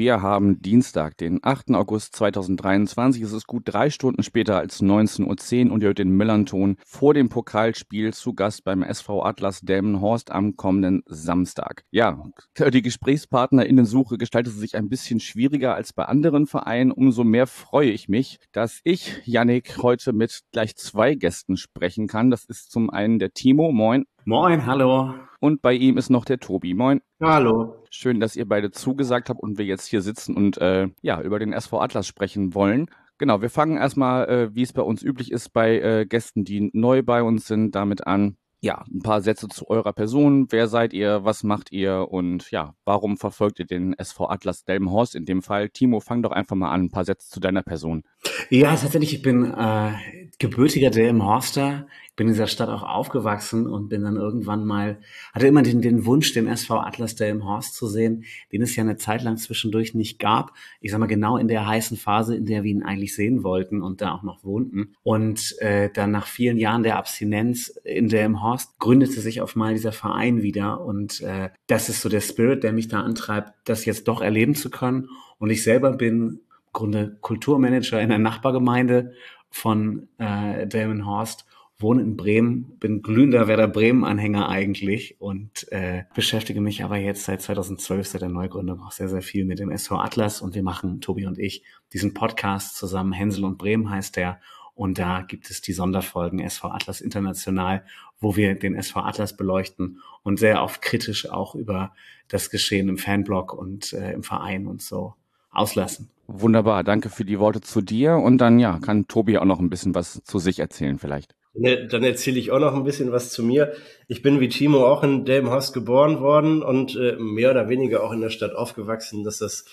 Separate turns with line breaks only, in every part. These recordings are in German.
wir haben Dienstag, den 8. August 2023. Es ist gut drei Stunden später als 19.10 Uhr und ihr hört den Millanton vor dem Pokalspiel zu Gast beim SV Atlas Delmenhorst am kommenden Samstag. Ja, die GesprächspartnerInnen-Suche gestaltet sich ein bisschen schwieriger als bei anderen Vereinen. Umso mehr freue ich mich, dass ich, Yannick, heute mit gleich zwei Gästen sprechen kann. Das ist zum einen der Timo. Moin.
Moin, hallo.
Und bei ihm ist noch der Tobi. Moin.
Hallo.
Schön, dass ihr beide zugesagt habt und wir jetzt hier sitzen und äh, ja, über den SV Atlas sprechen wollen. Genau, wir fangen erstmal, äh, wie es bei uns üblich ist, bei äh, Gästen, die neu bei uns sind, damit an. Ja, ein paar Sätze zu eurer Person. Wer seid ihr? Was macht ihr? Und ja, warum verfolgt ihr den SV Atlas Delmenhorst in dem Fall? Timo, fang doch einfach mal an. Ein paar Sätze zu deiner Person.
Ja, tatsächlich, ich bin äh, gebürtiger Delmenhorster bin in dieser Stadt auch aufgewachsen und bin dann irgendwann mal, hatte immer den, den Wunsch, den SV Atlas Delmenhorst zu sehen, den es ja eine Zeit lang zwischendurch nicht gab. Ich sag mal genau in der heißen Phase, in der wir ihn eigentlich sehen wollten und da auch noch wohnten. Und äh, dann nach vielen Jahren der Abstinenz in Delmenhorst gründete sich auf mal dieser Verein wieder und äh, das ist so der Spirit, der mich da antreibt, das jetzt doch erleben zu können. Und ich selber bin im Grunde Kulturmanager in der Nachbargemeinde von äh, Delmenhorst wohne in Bremen, bin glühender Werder Bremen-Anhänger eigentlich und äh, beschäftige mich aber jetzt seit 2012, seit der Neugründung, auch sehr, sehr viel mit dem SV Atlas und wir machen, Tobi und ich, diesen Podcast zusammen. Hänsel und Bremen heißt der. Und da gibt es die Sonderfolgen SV Atlas International, wo wir den SV Atlas beleuchten und sehr oft kritisch auch über das Geschehen im Fanblog und äh, im Verein und so auslassen.
Wunderbar, danke für die Worte zu dir. Und dann ja, kann Tobi auch noch ein bisschen was zu sich erzählen vielleicht.
Dann erzähle ich auch noch ein bisschen was zu mir. Ich bin wie Timo auch in Delmenhorst geboren worden und äh, mehr oder weniger auch in der Stadt aufgewachsen, dass das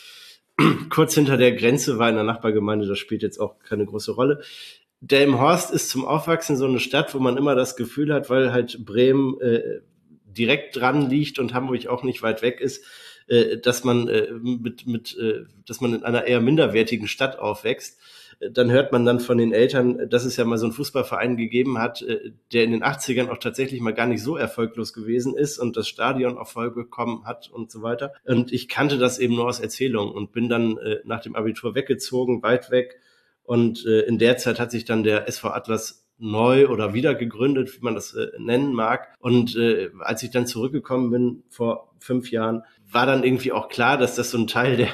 kurz hinter der Grenze war in der Nachbargemeinde, das spielt jetzt auch keine große Rolle. Delmenhorst ist zum Aufwachsen so eine Stadt, wo man immer das Gefühl hat, weil halt Bremen äh, direkt dran liegt und Hamburg auch nicht weit weg ist, äh, dass man äh, mit, mit äh, dass man in einer eher minderwertigen Stadt aufwächst dann hört man dann von den Eltern, dass es ja mal so einen Fußballverein gegeben hat, äh, der in den 80ern auch tatsächlich mal gar nicht so erfolglos gewesen ist und das Stadion auch voll bekommen hat und so weiter. Und ich kannte das eben nur aus Erzählungen und bin dann äh, nach dem Abitur weggezogen, weit weg. Und äh, in der Zeit hat sich dann der SV Atlas neu oder wieder gegründet, wie man das nennen mag. Und als ich dann zurückgekommen bin vor fünf Jahren, war dann irgendwie auch klar, dass das so ein Teil der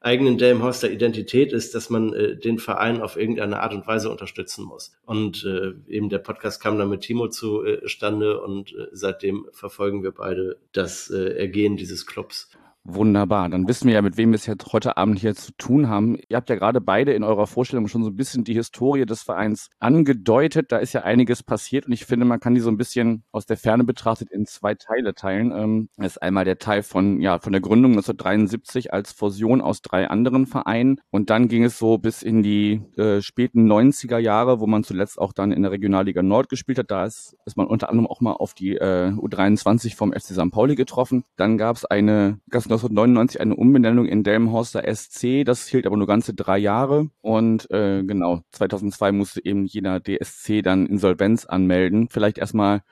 eigenen Delmenhorster Identität ist, dass man äh, den Verein auf irgendeine Art und Weise unterstützen muss. Und äh, eben der Podcast kam dann mit Timo zustande äh, und äh, seitdem verfolgen wir beide das äh, Ergehen dieses Clubs.
Wunderbar. Dann wissen wir ja, mit wem wir es jetzt heute Abend hier zu tun haben. Ihr habt ja gerade beide in eurer Vorstellung schon so ein bisschen die Historie des Vereins angedeutet. Da ist ja einiges passiert und ich finde, man kann die so ein bisschen aus der Ferne betrachtet in zwei Teile teilen. Ähm, das ist einmal der Teil von, ja, von der Gründung 1973 als Fusion aus drei anderen Vereinen und dann ging es so bis in die äh, späten 90er Jahre, wo man zuletzt auch dann in der Regionalliga Nord gespielt hat. Da ist, ist man unter anderem auch mal auf die äh, U23 vom FC St. Pauli getroffen. Dann gab es eine ganz 1999 eine Umbenennung in Delmenhorster SC. Das hielt aber nur ganze drei Jahre. Und äh, genau, 2002 musste eben jener DSC dann Insolvenz anmelden. Vielleicht erstmal,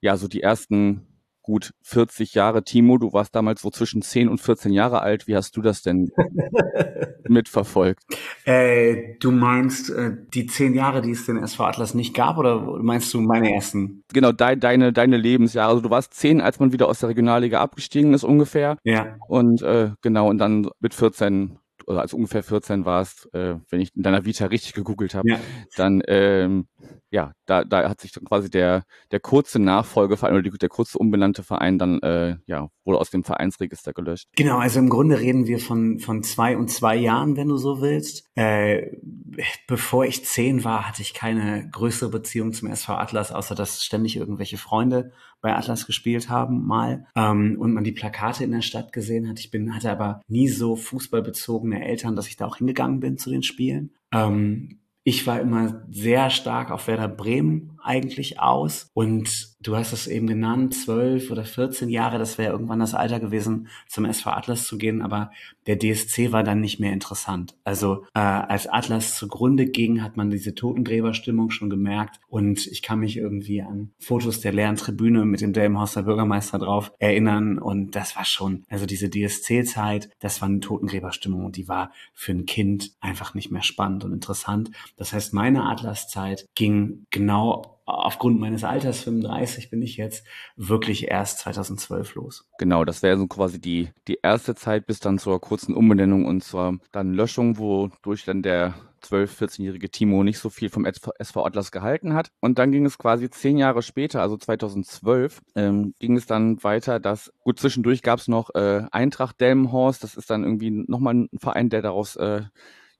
ja, so die ersten gut 40 Jahre. Timo, du warst damals so zwischen 10 und 14 Jahre alt. Wie hast du das denn mitverfolgt?
Äh, du meinst äh, die zehn Jahre, die es den SV Atlas nicht gab, oder meinst du meine ersten?
Genau, de deine, deine Lebensjahre. Also du warst 10, als man wieder aus der Regionalliga abgestiegen ist ungefähr.
Ja.
Und äh, genau, und dann mit 14 oder als ungefähr 14 warst, äh, wenn ich in deiner Vita richtig gegoogelt habe, ja. dann ähm, ja, da, da hat sich dann quasi der, der kurze Nachfolgeverein oder der kurze umbenannte Verein dann äh, ja, wurde aus dem Vereinsregister gelöscht.
Genau, also im Grunde reden wir von, von zwei und zwei Jahren, wenn du so willst. Äh, bevor ich zehn war, hatte ich keine größere Beziehung zum SV Atlas, außer dass ständig irgendwelche Freunde bei Atlas gespielt haben mal ähm, und man die Plakate in der Stadt gesehen hat. Ich bin hatte aber nie so fußballbezogene Eltern, dass ich da auch hingegangen bin zu den Spielen. Ähm, ich war immer sehr stark auf Werder Bremen eigentlich aus und du hast es eben genannt, zwölf oder 14 Jahre, das wäre irgendwann das Alter gewesen, zum SV Atlas zu gehen, aber der DSC war dann nicht mehr interessant. Also äh, als Atlas zugrunde ging, hat man diese Totengräberstimmung schon gemerkt und ich kann mich irgendwie an Fotos der leeren Tribüne mit dem Delmenhorster Bürgermeister drauf erinnern und das war schon, also diese DSC-Zeit, das war eine Totengräberstimmung und die war für ein Kind einfach nicht mehr spannend und interessant. Das heißt, meine Atlas-Zeit ging genau aufgrund meines Alters 35 bin ich jetzt wirklich erst 2012 los.
Genau, das wäre so quasi die, die erste Zeit bis dann zur kurzen Umbenennung und zur dann Löschung, wodurch dann der 12-, 14-jährige Timo nicht so viel vom SV Atlas gehalten hat. Und dann ging es quasi zehn Jahre später, also 2012, ähm, ging es dann weiter, dass, gut, zwischendurch gab es noch äh, Eintracht Delmenhorst, das ist dann irgendwie nochmal ein Verein, der daraus äh,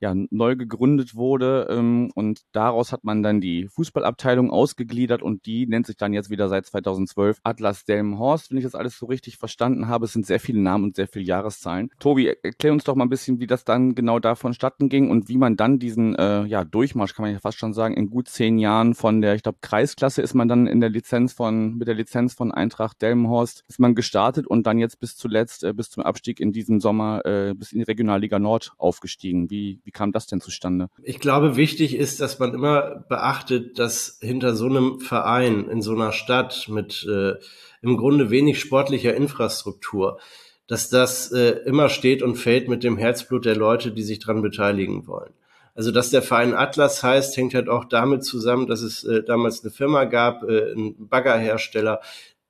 ja, neu gegründet wurde. Ähm, und daraus hat man dann die Fußballabteilung ausgegliedert und die nennt sich dann jetzt wieder seit 2012 Atlas Delmenhorst, wenn ich das alles so richtig verstanden habe. Es sind sehr viele Namen und sehr viele Jahreszahlen. Tobi, erklär uns doch mal ein bisschen, wie das dann genau da vonstatten ging und wie man dann diesen äh, ja, Durchmarsch, kann man ja fast schon sagen, in gut zehn Jahren von der, ich glaube, Kreisklasse ist man dann in der Lizenz von, mit der Lizenz von Eintracht Delmenhorst, ist man gestartet und dann jetzt bis zuletzt, äh, bis zum Abstieg in diesem Sommer, äh, bis in die Regionalliga Nord aufgestiegen. Wie, wie wie kam das denn zustande?
Ich glaube, wichtig ist, dass man immer beachtet, dass hinter so einem Verein in so einer Stadt mit äh, im Grunde wenig sportlicher Infrastruktur, dass das äh, immer steht und fällt mit dem Herzblut der Leute, die sich daran beteiligen wollen. Also dass der Verein Atlas heißt, hängt halt auch damit zusammen, dass es äh, damals eine Firma gab, äh, ein Baggerhersteller,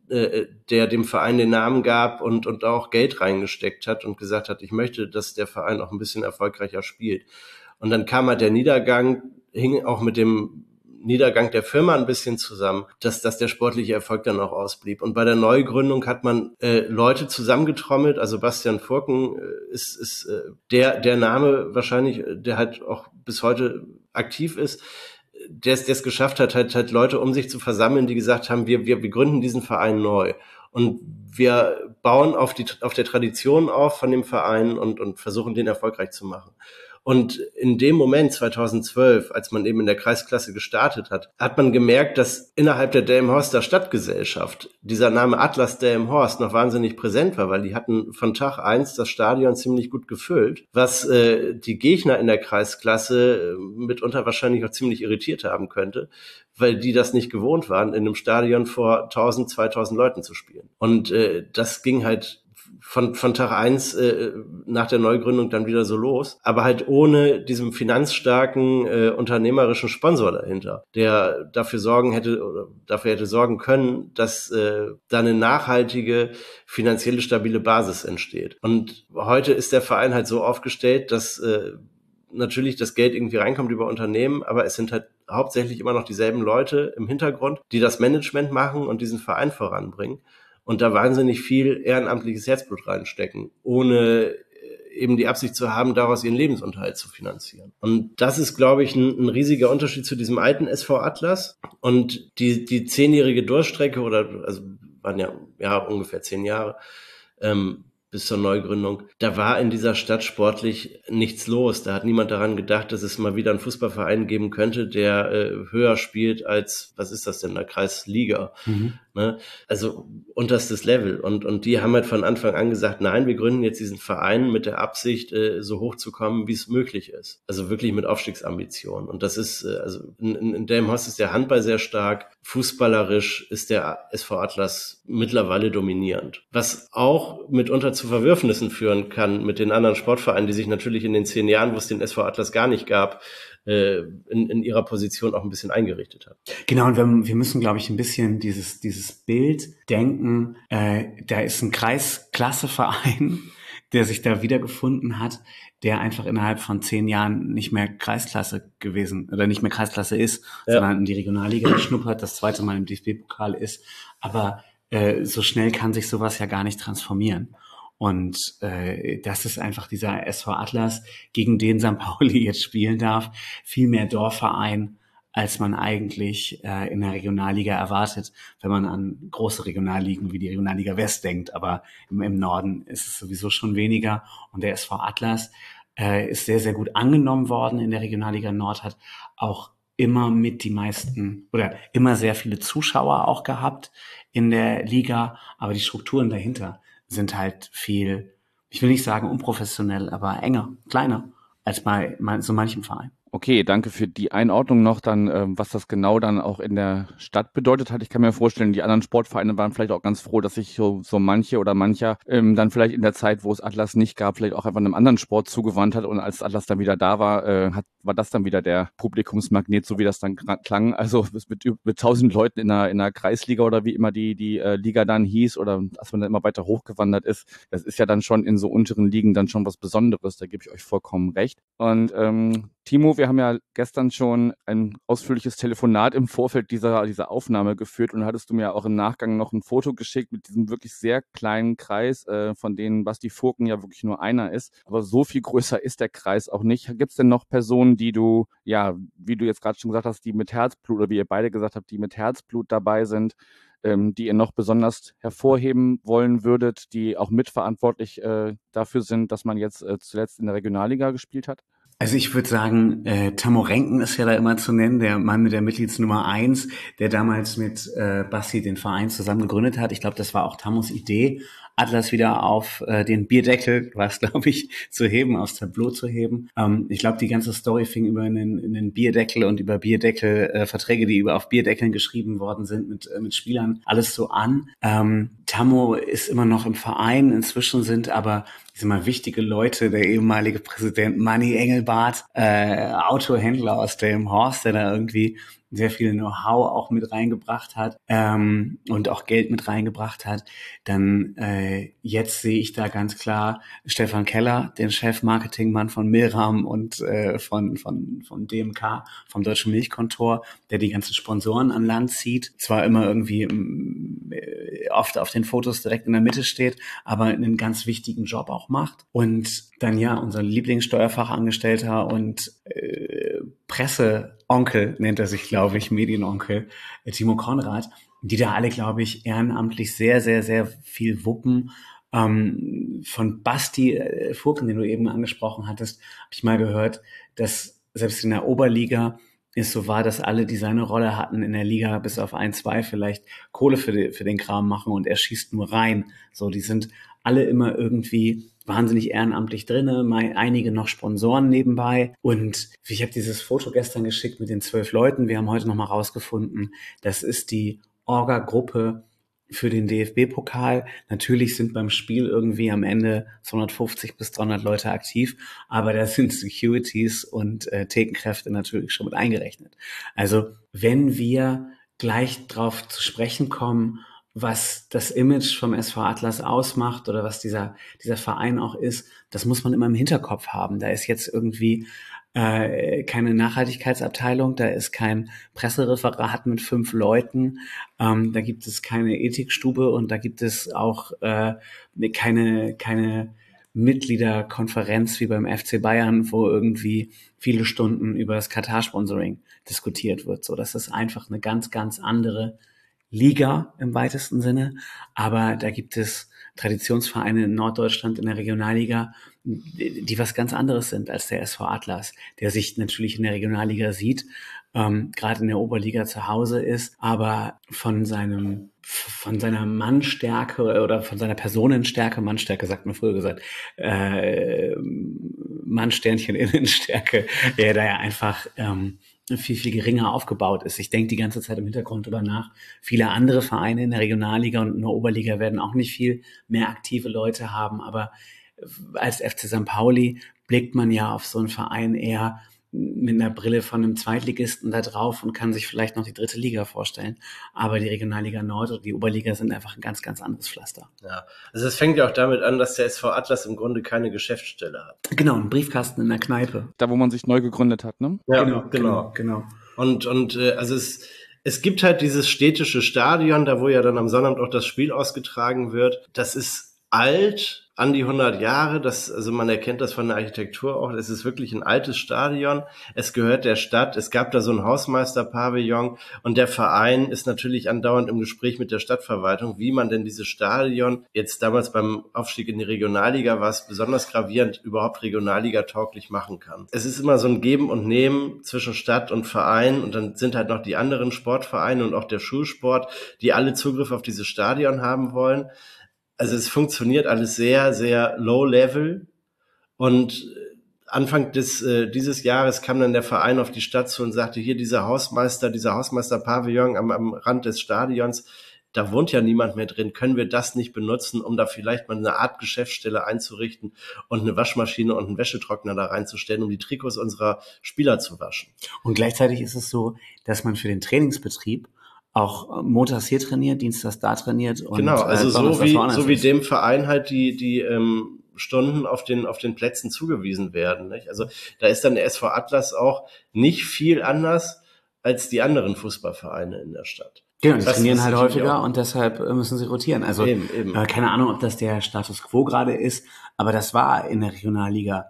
äh, der dem Verein den Namen gab und, und auch Geld reingesteckt hat und gesagt hat, ich möchte, dass der Verein auch ein bisschen erfolgreicher spielt. Und dann kam halt der Niedergang, hing auch mit dem Niedergang der Firma ein bisschen zusammen, dass, dass der sportliche Erfolg dann auch ausblieb. Und bei der Neugründung hat man äh, Leute zusammengetrommelt. Also Bastian Furken äh, ist, ist äh, der, der Name wahrscheinlich, der halt auch bis heute aktiv ist, der es geschafft hat, halt, halt Leute um sich zu versammeln, die gesagt haben, wir, wir, wir gründen diesen Verein neu. Und wir bauen auf, die, auf der Tradition auf von dem Verein und, und versuchen, den erfolgreich zu machen. Und in dem Moment 2012, als man eben in der Kreisklasse gestartet hat, hat man gemerkt, dass innerhalb der Delmenhorster Stadtgesellschaft dieser Name Atlas Delmenhorst noch wahnsinnig präsent war, weil die hatten von Tag eins das Stadion ziemlich gut gefüllt, was äh, die Gegner in der Kreisklasse äh, mitunter wahrscheinlich auch ziemlich irritiert haben könnte, weil die das nicht gewohnt waren, in einem Stadion vor 1000, 2000 Leuten zu spielen. Und äh, das ging halt von, von Tag eins äh, nach der Neugründung dann wieder so los, aber halt ohne diesem finanzstarken äh, unternehmerischen Sponsor dahinter, der dafür sorgen hätte oder dafür hätte sorgen können, dass äh, da eine nachhaltige finanzielle stabile Basis entsteht. Und heute ist der Verein halt so aufgestellt, dass äh, natürlich das Geld irgendwie reinkommt über Unternehmen, aber es sind halt hauptsächlich immer noch dieselben Leute im Hintergrund, die das Management machen und diesen Verein voranbringen und da wahnsinnig viel ehrenamtliches Herzblut reinstecken, ohne äh, eben die Absicht zu haben, daraus ihren Lebensunterhalt zu finanzieren. Und das ist, glaube ich, ein, ein riesiger Unterschied zu diesem alten SV Atlas. Und die, die zehnjährige Durchstrecke oder, also waren ja, ja ungefähr zehn Jahre, ähm, bis zur Neugründung, da war in dieser Stadt sportlich nichts los. Da hat niemand daran gedacht, dass es mal wieder einen Fußballverein geben könnte, der äh, höher spielt als, was ist das denn, der Kreisliga. Mhm. Ne? Also unterstes Level. Und, und die haben halt von Anfang an gesagt, nein, wir gründen jetzt diesen Verein mit der Absicht, äh, so hoch zu kommen, wie es möglich ist. Also wirklich mit Aufstiegsambitionen. Und das ist, äh, also in, in Delmhorst ist der Handball sehr stark. Fußballerisch ist der SV Atlas mittlerweile dominierend. Was auch mitunter zu Verwürfnissen führen kann mit den anderen Sportvereinen, die sich natürlich in den zehn Jahren, wo es den SV Atlas gar nicht gab, äh, in, in ihrer Position auch ein bisschen eingerichtet hat.
Genau, und wir, wir müssen, glaube ich, ein bisschen dieses, dieses Bild denken, äh, da ist ein Kreisklasseverein, der sich da wiedergefunden hat, der einfach innerhalb von zehn Jahren nicht mehr Kreisklasse gewesen oder nicht mehr Kreisklasse ist, ja. sondern in die Regionalliga geschnuppert, das zweite Mal im DFB-Pokal ist. Aber äh, so schnell kann sich sowas ja gar nicht transformieren. Und äh, das ist einfach dieser SV Atlas, gegen den St. Pauli jetzt spielen darf. Viel mehr Dorfverein, als man eigentlich äh, in der Regionalliga erwartet, wenn man an große Regionalligen wie die Regionalliga West denkt. Aber im, im Norden ist es sowieso schon weniger. Und der SV Atlas äh, ist sehr, sehr gut angenommen worden in der Regionalliga Nord, hat auch immer mit die meisten oder immer sehr viele Zuschauer auch gehabt in der Liga, aber die Strukturen dahinter sind halt viel, ich will nicht sagen unprofessionell, aber enger, kleiner als bei so manchem Verein.
Okay, danke für die Einordnung noch dann, ähm, was das genau dann auch in der Stadt bedeutet hat. Ich kann mir vorstellen, die anderen Sportvereine waren vielleicht auch ganz froh, dass sich so, so manche oder mancher ähm, dann vielleicht in der Zeit, wo es Atlas nicht gab, vielleicht auch einfach einem anderen Sport zugewandt hat und als Atlas dann wieder da war, äh, hat, war das dann wieder der Publikumsmagnet, so wie das dann klang. Also mit, mit tausend Leuten in einer, in einer Kreisliga oder wie immer die, die äh, Liga dann hieß oder dass man dann immer weiter hochgewandert ist, das ist ja dann schon in so unteren Ligen dann schon was Besonderes, da gebe ich euch vollkommen recht. Und ähm, Timo, wir haben ja gestern schon ein ausführliches Telefonat im Vorfeld dieser, dieser Aufnahme geführt und hattest du mir auch im Nachgang noch ein Foto geschickt mit diesem wirklich sehr kleinen Kreis, äh, von denen Basti Furken ja wirklich nur einer ist. Aber so viel größer ist der Kreis auch nicht. Gibt es denn noch Personen, die du, ja, wie du jetzt gerade schon gesagt hast, die mit Herzblut oder wie ihr beide gesagt habt, die mit Herzblut dabei sind? ähm, die ihr noch besonders hervorheben wollen würdet, die auch mitverantwortlich äh, dafür sind, dass man jetzt äh, zuletzt in der Regionalliga gespielt hat?
Also ich würde sagen, äh, Tamorenken ist ja da immer zu nennen, der Mann mit der Mitgliedsnummer eins, der damals mit äh, Basti den Verein zusammen gegründet hat. Ich glaube, das war auch Tamos Idee, Atlas wieder auf äh, den Bierdeckel, was glaube ich, zu heben, aufs Tableau zu heben. Ähm, ich glaube, die ganze Story fing über einen, einen Bierdeckel und über Bierdeckel, äh, Verträge, die über auf Bierdeckeln geschrieben worden sind mit, äh, mit Spielern, alles so an. Ähm, Tammo ist immer noch im Verein, inzwischen sind aber ich sag mal, wichtige Leute, der ehemalige Präsident Manny Engelbart, äh, Autohändler aus Delmenhorst, der da irgendwie sehr viel Know-how auch mit reingebracht hat ähm, und auch Geld mit reingebracht hat, dann äh, jetzt sehe ich da ganz klar Stefan Keller, den Chef-Marketingmann von Milram und äh, von, von, von DMK, vom Deutschen Milchkontor, der die ganzen Sponsoren an Land zieht. Zwar immer irgendwie äh, oft auf den Fotos direkt in der Mitte steht, aber einen ganz wichtigen Job auch macht. Und dann ja, unser Lieblingssteuerfachangestellter und äh, Presseonkel nennt er sich, glaube ich, Medienonkel, äh, Timo Konrad, die da alle, glaube ich, ehrenamtlich sehr, sehr, sehr viel wuppen. Ähm, von Basti äh, Furken, den du eben angesprochen hattest, habe ich mal gehört, dass selbst in der Oberliga es so war, dass alle, die seine Rolle hatten in der Liga, bis auf ein, zwei vielleicht Kohle für, die, für den Kram machen und er schießt nur rein. So, die sind alle immer irgendwie wahnsinnig ehrenamtlich drinne, einige noch Sponsoren nebenbei. Und ich habe dieses Foto gestern geschickt mit den zwölf Leuten. Wir haben heute nochmal rausgefunden, das ist die Orga-Gruppe für den DFB-Pokal. Natürlich sind beim Spiel irgendwie am Ende 250 bis 300 Leute aktiv, aber da sind Securities und äh, Thekenkräfte natürlich schon mit eingerechnet. Also wenn wir gleich drauf zu sprechen kommen, was das Image vom SV Atlas ausmacht oder was dieser, dieser Verein auch ist, das muss man immer im Hinterkopf haben. Da ist jetzt irgendwie äh, keine Nachhaltigkeitsabteilung, da ist kein Pressereferat mit fünf Leuten, ähm, da gibt es keine Ethikstube und da gibt es auch äh, keine, keine Mitgliederkonferenz wie beim FC Bayern, wo irgendwie viele Stunden über das Katar-Sponsoring diskutiert wird. So, das ist einfach eine ganz, ganz andere Liga im weitesten Sinne, aber da gibt es Traditionsvereine in Norddeutschland in der Regionalliga, die was ganz anderes sind als der SV Atlas, der sich natürlich in der Regionalliga sieht, ähm, gerade in der Oberliga zu Hause ist, aber von seinem von seiner Mannstärke oder von seiner Personenstärke, Mannstärke sagt man früher gesagt, äh, Mannsternchen Innenstärke, der da ja einfach ähm, viel, viel geringer aufgebaut ist. Ich denke die ganze Zeit im Hintergrund drüber nach. Viele andere Vereine in der Regionalliga und in der Oberliga werden auch nicht viel mehr aktive Leute haben, aber als FC St. Pauli blickt man ja auf so einen Verein eher mit einer Brille von einem Zweitligisten da drauf und kann sich vielleicht noch die dritte Liga vorstellen. Aber die Regionalliga Nord und die Oberliga sind einfach ein ganz, ganz anderes Pflaster.
Ja, also es fängt ja auch damit an, dass der SV Atlas im Grunde keine Geschäftsstelle hat.
Genau, ein Briefkasten in der Kneipe.
Da, wo man sich neu gegründet hat, ne?
Ja, genau, genau. genau. Und, und äh, also es, es gibt halt dieses städtische Stadion, da wo ja dann am Sonnabend auch das Spiel ausgetragen wird. Das ist alt, an die 100 Jahre. Das, also man erkennt das von der Architektur auch. Es ist wirklich ein altes Stadion. Es gehört der Stadt. Es gab da so ein Hausmeister-Pavillon und der Verein ist natürlich andauernd im Gespräch mit der Stadtverwaltung, wie man denn dieses Stadion jetzt damals beim Aufstieg in die Regionalliga war es besonders gravierend, überhaupt Regionalliga tauglich machen kann. Es ist immer so ein Geben und Nehmen zwischen Stadt und Verein und dann sind halt noch die anderen Sportvereine und auch der Schulsport, die alle Zugriff auf dieses Stadion haben wollen also es funktioniert alles sehr, sehr low level und Anfang des, äh, dieses Jahres kam dann der Verein auf die Stadt zu und sagte, hier dieser Hausmeister, dieser Hausmeister-Pavillon am, am Rand des Stadions, da wohnt ja niemand mehr drin, können wir das nicht benutzen, um da vielleicht mal eine Art Geschäftsstelle einzurichten und eine Waschmaschine und einen Wäschetrockner da reinzustellen, um die Trikots unserer Spieler zu waschen.
Und gleichzeitig ist es so, dass man für den Trainingsbetrieb auch äh, montags hier trainiert, dienstags da trainiert.
Und, genau, also äh, so wie so wie dem Verein halt die die ähm, Stunden auf den auf den Plätzen zugewiesen werden. Nicht? Also da ist dann der SV Atlas auch nicht viel anders als die anderen Fußballvereine in der Stadt.
Genau, die das trainieren halt häufiger und deshalb äh, müssen sie rotieren. Also eben, eben. Äh, keine Ahnung, ob das der Status quo gerade ist, aber das war in der Regionalliga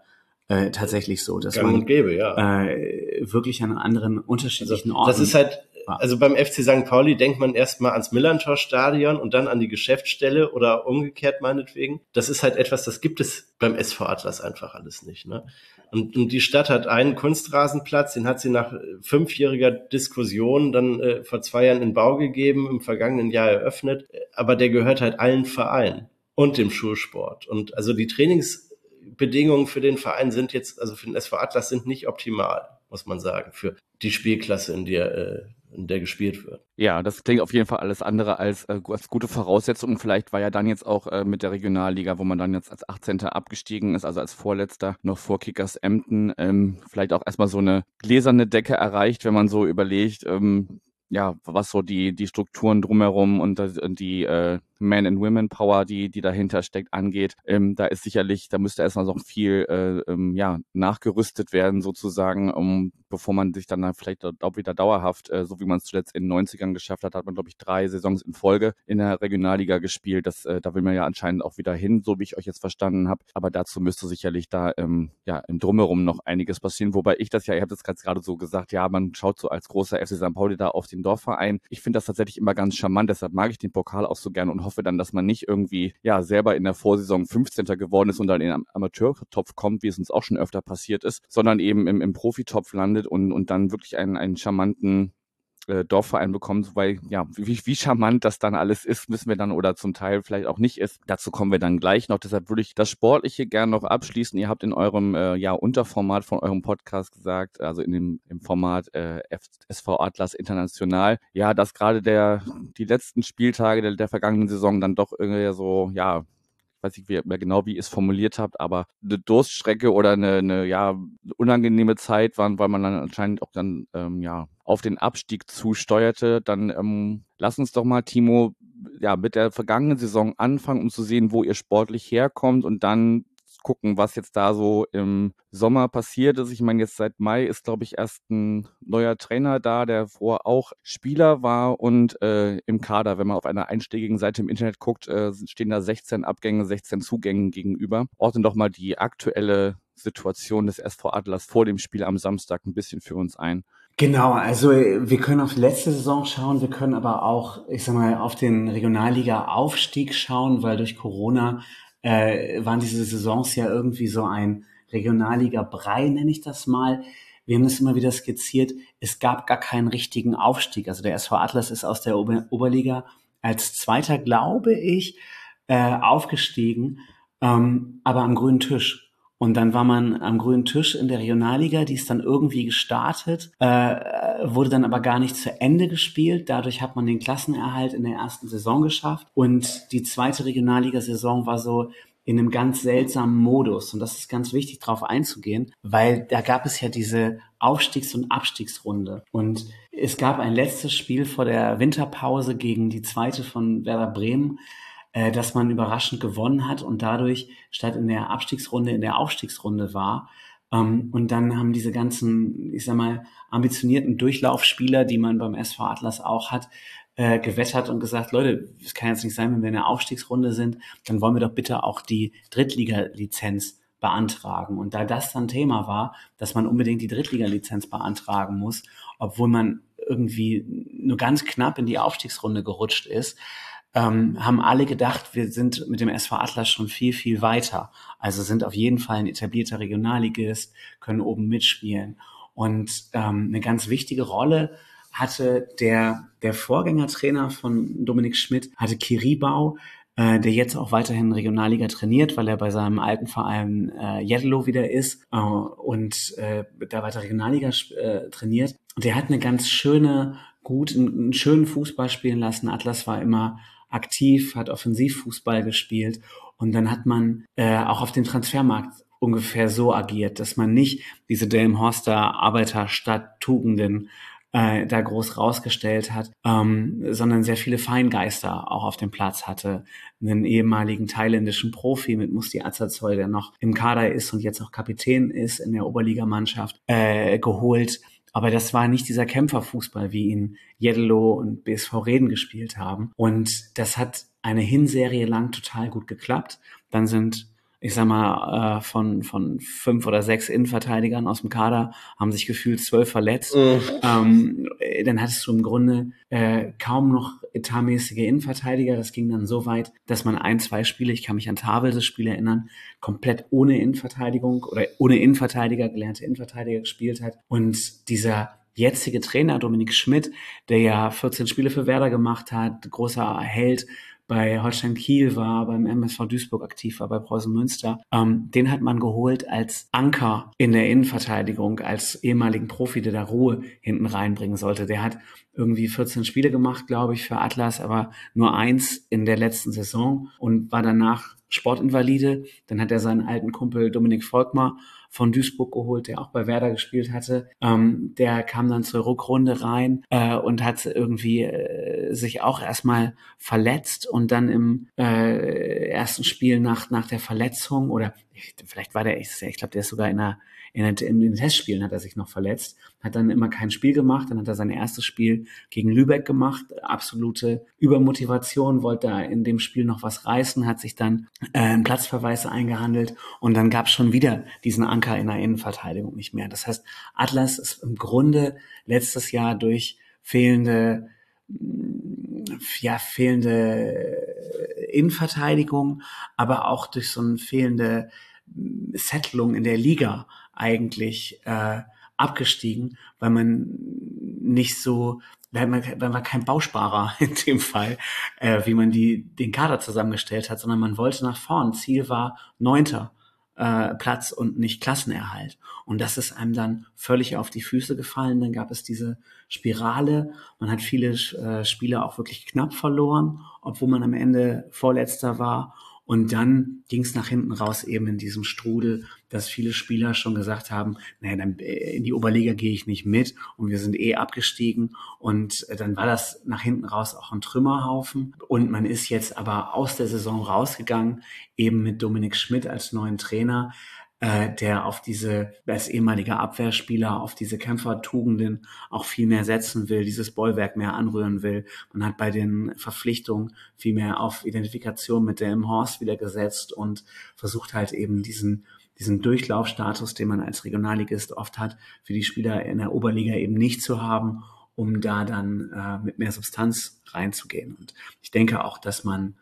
äh, tatsächlich so, dass Gang man
gäbe, ja.
äh, wirklich an anderen unterschiedlichen
also, Orten. Das ist halt also beim FC St. Pauli denkt man erstmal ans Millantor-Stadion und dann an die Geschäftsstelle oder umgekehrt meinetwegen. Das ist halt etwas, das gibt es beim SV Atlas einfach alles nicht. Ne? Und, und die Stadt hat einen Kunstrasenplatz, den hat sie nach fünfjähriger Diskussion dann äh, vor zwei Jahren in Bau gegeben, im vergangenen Jahr eröffnet. Aber der gehört halt allen Vereinen und dem Schulsport. Und also die Trainingsbedingungen für den Verein sind jetzt, also für den SV Atlas sind nicht optimal, muss man sagen, für die Spielklasse, in der äh, in der gespielt wird.
Ja, das klingt auf jeden Fall alles andere als, äh, als gute Voraussetzung. Vielleicht war ja dann jetzt auch äh, mit der Regionalliga, wo man dann jetzt als 18. abgestiegen ist, also als Vorletzter, noch vor Kickers Emden, ähm, vielleicht auch erstmal so eine gläserne Decke erreicht, wenn man so überlegt, ähm, ja, was so die, die Strukturen drumherum und die äh, Man- and Women-Power, die, die dahinter steckt, angeht. Ähm, da ist sicherlich, da müsste erstmal so viel äh, ähm, ja, nachgerüstet werden, sozusagen, um bevor man sich dann vielleicht auch wieder dauerhaft, äh, so wie man es zuletzt in den 90ern geschafft hat, hat man, glaube ich, drei Saisons in Folge in der Regionalliga gespielt. Das, äh, da will man ja anscheinend auch wieder hin, so wie ich euch jetzt verstanden habe. Aber dazu müsste sicherlich da ähm, ja im Drumherum noch einiges passieren. Wobei ich das ja, ihr habt es gerade so gesagt, ja, man schaut so als großer FC St. Pauli da auf den Dorfverein. Ich finde das tatsächlich immer ganz charmant, deshalb mag ich den Pokal auch so gerne und hoffe dann, dass man nicht irgendwie ja selber in der Vorsaison 15. geworden ist und dann in den Amateurtopf kommt, wie es uns auch schon öfter passiert ist, sondern eben im, im Profitopf landet und, und dann wirklich einen, einen charmanten äh, Dorfverein bekommt, weil ja, wie, wie charmant das dann alles ist, müssen wir dann oder zum Teil vielleicht auch nicht ist. Dazu kommen wir dann gleich noch. Deshalb würde ich das Sportliche gerne noch abschließen. Ihr habt in eurem äh, ja, Unterformat von eurem Podcast gesagt, also in dem im Format äh, SV Atlas International, ja, dass gerade der die letzten Spieltage der, der vergangenen Saison dann doch irgendwie so, ja, weiß nicht mehr genau, wie ihr es formuliert habt, aber eine Durststrecke oder eine, eine ja, unangenehme Zeit waren, weil man dann anscheinend auch dann ähm, ja auf den Abstieg zusteuerte. Dann ähm, lass uns doch mal, Timo, ja, mit der vergangenen Saison anfangen, um zu sehen, wo ihr sportlich herkommt und dann gucken, was jetzt da so im Sommer passiert ist. Ich meine, jetzt seit Mai ist, glaube ich, erst ein neuer Trainer da, der vorher auch Spieler war und äh, im Kader, wenn man auf einer einschlägigen Seite im Internet guckt, äh, stehen da 16 Abgänge, 16 Zugänge gegenüber. Ordnen doch mal die aktuelle Situation des SV Atlas vor dem Spiel am Samstag ein bisschen für uns ein.
Genau, also wir können auf die letzte Saison schauen, wir können aber auch, ich sag mal, auf den Regionalliga-Aufstieg schauen, weil durch Corona äh, waren diese Saisons ja irgendwie so ein Regionalliga-Brei, nenne ich das mal. Wir haben das immer wieder skizziert. Es gab gar keinen richtigen Aufstieg. Also der SV Atlas ist aus der Ober Oberliga als Zweiter, glaube ich, äh, aufgestiegen, ähm, aber am grünen Tisch. Und dann war man am grünen Tisch in der Regionalliga, die ist dann irgendwie gestartet, äh, wurde dann aber gar nicht zu Ende gespielt. Dadurch hat man den Klassenerhalt in der ersten Saison geschafft. Und die zweite Regionalliga-Saison war so in einem ganz seltsamen Modus. Und das ist ganz wichtig, darauf einzugehen, weil da gab es ja diese Aufstiegs- und Abstiegsrunde. Und es gab ein letztes Spiel vor der Winterpause gegen die zweite von Werder Bremen äh, dass man überraschend gewonnen hat und dadurch statt in der Abstiegsrunde in der Aufstiegsrunde war. Ähm, und dann haben diese ganzen, ich sag mal, ambitionierten Durchlaufspieler, die man beim SV Atlas auch hat, äh, gewettert und gesagt, Leute, es kann jetzt nicht sein, wenn wir in der Aufstiegsrunde sind, dann wollen wir doch bitte auch die Drittliga-Lizenz beantragen. Und da das dann Thema war, dass man unbedingt die Drittliga-Lizenz beantragen muss, obwohl man irgendwie nur ganz knapp in die Aufstiegsrunde gerutscht ist, ähm, haben alle gedacht, wir sind mit dem SV Atlas schon viel, viel weiter. Also sind auf jeden Fall ein etablierter Regionalligist, können oben mitspielen. Und ähm, eine ganz wichtige Rolle hatte der, der Vorgängertrainer von Dominik Schmidt, hatte Kiribau, äh, der jetzt auch weiterhin Regionalliga trainiert, weil er bei seinem alten Verein äh, Jedelo wieder ist äh, und äh, da weiter Regionalliga äh, trainiert. Der hat eine ganz schöne, gut, einen, einen schönen Fußball spielen lassen. Atlas war immer aktiv, hat Offensivfußball gespielt und dann hat man äh, auch auf dem Transfermarkt ungefähr so agiert, dass man nicht diese Delmhorster Arbeiterstadt Tugenden äh, da groß rausgestellt hat, ähm, sondern sehr viele Feingeister auch auf dem Platz hatte. Einen ehemaligen thailändischen Profi mit Musti Azazoy, der noch im Kader ist und jetzt auch Kapitän ist in der Oberligamannschaft, äh, geholt aber das war nicht dieser Kämpferfußball, wie ihn Jedelo und BSV Reden gespielt haben. Und das hat eine Hinserie lang total gut geklappt. Dann sind ich sag mal, äh, von, von fünf oder sechs Innenverteidigern aus dem Kader haben sich gefühlt zwölf verletzt. Mhm. Ähm, dann hattest du im Grunde äh, kaum noch etatmäßige Innenverteidiger. Das ging dann so weit, dass man ein, zwei Spiele, ich kann mich an Tavels Spiel erinnern, komplett ohne Innenverteidigung oder ohne Innenverteidiger, gelernte Innenverteidiger gespielt hat. Und dieser jetzige Trainer Dominik Schmidt, der ja 14 Spiele für Werder gemacht hat, großer Held, bei Holstein Kiel war, beim MSV Duisburg aktiv war, bei Preußen Münster. Ähm, den hat man geholt als Anker in der Innenverteidigung, als ehemaligen Profi, der da Ruhe hinten reinbringen sollte. Der hat irgendwie 14 Spiele gemacht, glaube ich, für Atlas, aber nur eins in der letzten Saison und war danach Sportinvalide. Dann hat er seinen alten Kumpel Dominik Volkmar von Duisburg geholt, der auch bei Werder gespielt hatte. Ähm, der kam dann zur Rückrunde rein äh, und hat irgendwie äh, sich auch erstmal verletzt und dann im äh, ersten Spiel nach, nach der Verletzung oder vielleicht war der, ich, ich glaube, der ist sogar in der in den, in den Testspielen hat er sich noch verletzt, hat dann immer kein Spiel gemacht, dann hat er sein erstes Spiel gegen Lübeck gemacht, absolute Übermotivation, wollte da in dem Spiel noch was reißen, hat sich dann äh, einen Platzverweis eingehandelt und dann gab es schon wieder diesen Anker in der Innenverteidigung nicht mehr. Das heißt, Atlas ist im Grunde letztes Jahr durch fehlende ja, fehlende Innenverteidigung, aber auch durch so eine fehlende Settlung in der Liga eigentlich äh, abgestiegen, weil man nicht so, weil man, weil man kein Bausparer in dem Fall, äh, wie man die, den Kader zusammengestellt hat, sondern man wollte nach vorn. Ziel war neunter äh, Platz und nicht Klassenerhalt. Und das ist einem dann völlig auf die Füße gefallen. Dann gab es diese Spirale. Man hat viele äh, Spiele auch wirklich knapp verloren, obwohl man am Ende Vorletzter war. Und dann ging es nach hinten raus eben in diesem Strudel, dass viele Spieler schon gesagt haben, naja, dann äh, in die Oberliga gehe ich nicht mit und wir sind eh abgestiegen. Und äh, dann war das nach hinten raus auch ein Trümmerhaufen. Und man ist jetzt aber aus der Saison rausgegangen, eben mit Dominik Schmidt als neuen Trainer äh, der auf diese, als ehemaliger Abwehrspieler, auf diese Kämpfertugenden auch viel mehr setzen will, dieses Bollwerk mehr anrühren will. Man hat bei den Verpflichtungen viel mehr auf Identifikation mit dem Horst wieder gesetzt und versucht halt eben diesen diesen Durchlaufstatus, den man als Regionalligist oft hat, für die Spieler in der Oberliga eben nicht zu haben, um da dann äh, mit mehr Substanz reinzugehen. Und ich denke auch, dass man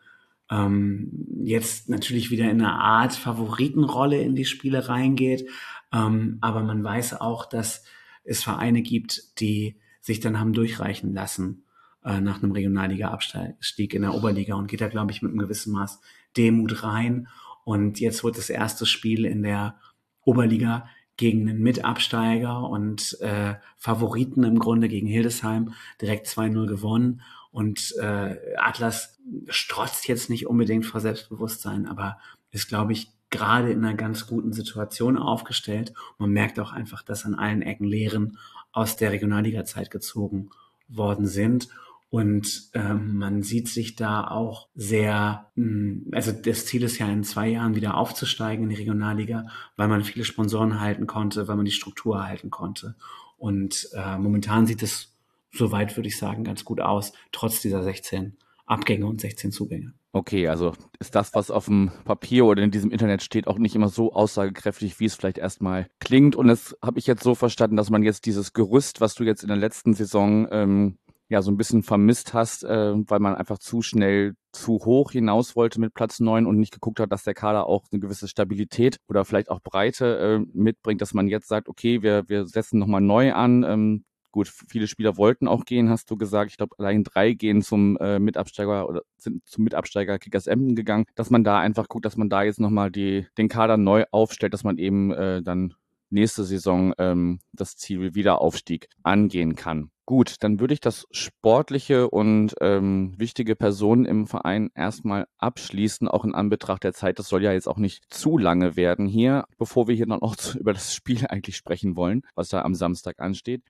ähm, jetzt natürlich wieder in eine Art Favoritenrolle in die Spiele reingeht. Ähm, aber man weiß auch, dass es Vereine gibt, die sich dann haben durchreichen lassen äh, nach einem Regionalliga-Abstieg in der Oberliga und geht da, glaube ich, mit einem gewissen Maß Demut rein. Und jetzt wird das erste Spiel in der Oberliga gegen einen Mitabsteiger und äh, Favoriten im Grunde gegen Hildesheim direkt 2-0 gewonnen. Und äh, Atlas strotzt jetzt nicht unbedingt vor Selbstbewusstsein, aber ist, glaube ich, gerade in einer ganz guten Situation aufgestellt. man merkt auch einfach, dass an allen Ecken Lehren aus der Regionalliga-Zeit gezogen worden sind. Und ähm, man sieht sich da auch sehr, mh, hm, also das Ziel ist ja in zwei Jahren wieder aufzusteigen in die Regionalliga, weil man viele Sponsoren halten konnte, weil man die Struktur halten konnte. Und äh, momentan sieht es soweit, würde ich sagen, ganz gut aus, trotz dieser 16 Abgänge und 16 Zugänge.
Okay, also ist das, was auf dem Papier oder in diesem Internet steht, auch nicht immer so aussagekräftig, wie es vielleicht erstmal klingt. Und das habe ich jetzt so verstanden, dass man jetzt dieses Gerüst, was du jetzt in der letzten Saison ähm, ja so ein bisschen vermisst hast, äh, weil man einfach zu schnell zu hoch hinaus wollte mit Platz neun und nicht geguckt hat, dass der Kader auch eine gewisse Stabilität oder vielleicht auch Breite äh, mitbringt, dass man jetzt sagt, okay, wir, wir setzen nochmal neu an, ähm, Gut, viele Spieler wollten auch gehen, hast du gesagt. Ich glaube, allein drei gehen zum äh, Mitabsteiger oder sind zum Mitabsteiger Kickers Emden gegangen, dass man da einfach guckt, dass man da jetzt nochmal die, den Kader neu aufstellt, dass man eben äh, dann nächste Saison ähm, das Ziel Wiederaufstieg angehen kann. Gut, dann würde ich das sportliche und ähm, wichtige Personen im Verein erstmal abschließen, auch in Anbetracht der Zeit. Das soll ja jetzt auch nicht zu lange werden hier, bevor wir hier dann auch über das Spiel eigentlich sprechen wollen, was da am Samstag ansteht.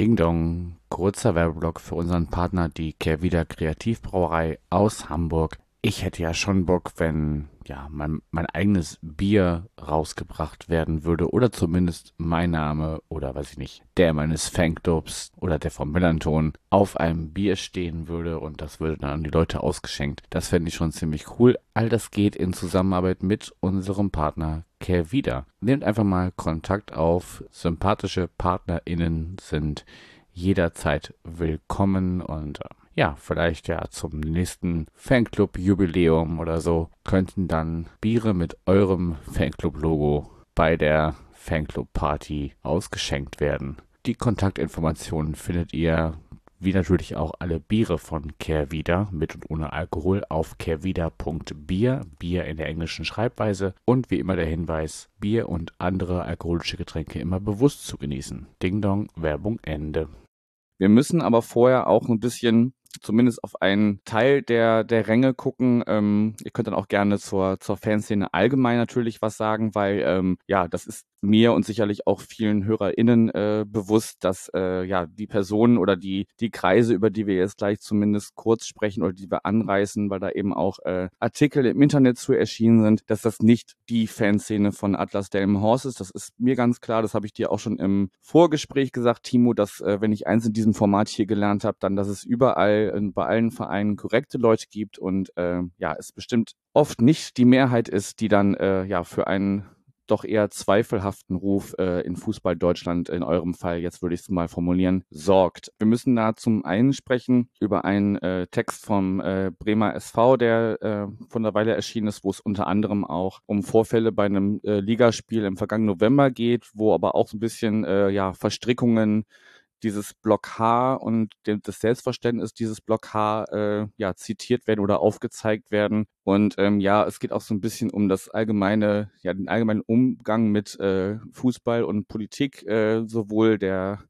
Ding Dong, kurzer Werbeblock für unseren Partner, die Kehrwieder Kreativbrauerei aus Hamburg. Ich hätte ja schon Bock, wenn ja mein, mein eigenes Bier rausgebracht werden würde oder zumindest mein Name oder weiß ich nicht, der meines Fanclubs oder der vom Melanton auf einem Bier stehen würde und das würde dann an die Leute ausgeschenkt. Das fände ich schon ziemlich cool. All das geht in Zusammenarbeit mit unserem Partner Kehrwieder. Nehmt einfach mal Kontakt auf. Sympathische PartnerInnen sind jederzeit willkommen und äh, ja, vielleicht ja zum nächsten Fanclub-Jubiläum oder so könnten dann Biere mit eurem Fanclub-Logo bei der Fanclub-Party ausgeschenkt werden. Die Kontaktinformationen findet ihr wie natürlich auch alle Biere von Kehrwieder mit und ohne Alkohol auf kehrwieder.bier, Bier in der englischen Schreibweise und wie immer der Hinweis, Bier und andere alkoholische Getränke immer bewusst zu genießen. Ding Dong, Werbung Ende. Wir müssen aber vorher auch ein bisschen zumindest auf einen Teil der, der Ränge gucken. Ähm, ihr könnt dann auch gerne zur, zur Fanszene allgemein natürlich was sagen, weil ähm, ja, das ist mir und sicherlich auch vielen HörerInnen äh, bewusst, dass äh, ja die Personen oder die, die Kreise, über die wir jetzt gleich zumindest kurz sprechen oder die wir anreißen, weil da eben auch äh, Artikel im Internet zu erschienen sind, dass das nicht die Fanszene von Atlas Delmenhorst ist. Das ist mir ganz klar, das habe ich dir auch schon im Vorgespräch gesagt, Timo, dass äh, wenn ich eins in diesem Format hier gelernt habe, dann, dass es überall äh, bei allen Vereinen korrekte Leute gibt und äh, ja, es bestimmt oft nicht die Mehrheit ist, die dann äh, ja für einen doch eher zweifelhaften Ruf äh, in Fußball Deutschland, in eurem Fall, jetzt würde ich es mal formulieren, sorgt. Wir müssen da zum einen sprechen über einen äh, Text vom äh, Bremer SV, der äh, von der Weile erschienen ist, wo es unter anderem auch um Vorfälle bei einem äh, Ligaspiel im vergangenen November geht, wo aber auch so ein bisschen ja, Verstrickungen dieses Block H und das Selbstverständnis dieses Block H äh, ja, zitiert werden oder aufgezeigt werden. Und ähm, ja, es geht auch so ein bisschen um das allgemeine, ja, den allgemeinen Umgang mit äh, Fußball und Politik, äh, sowohl der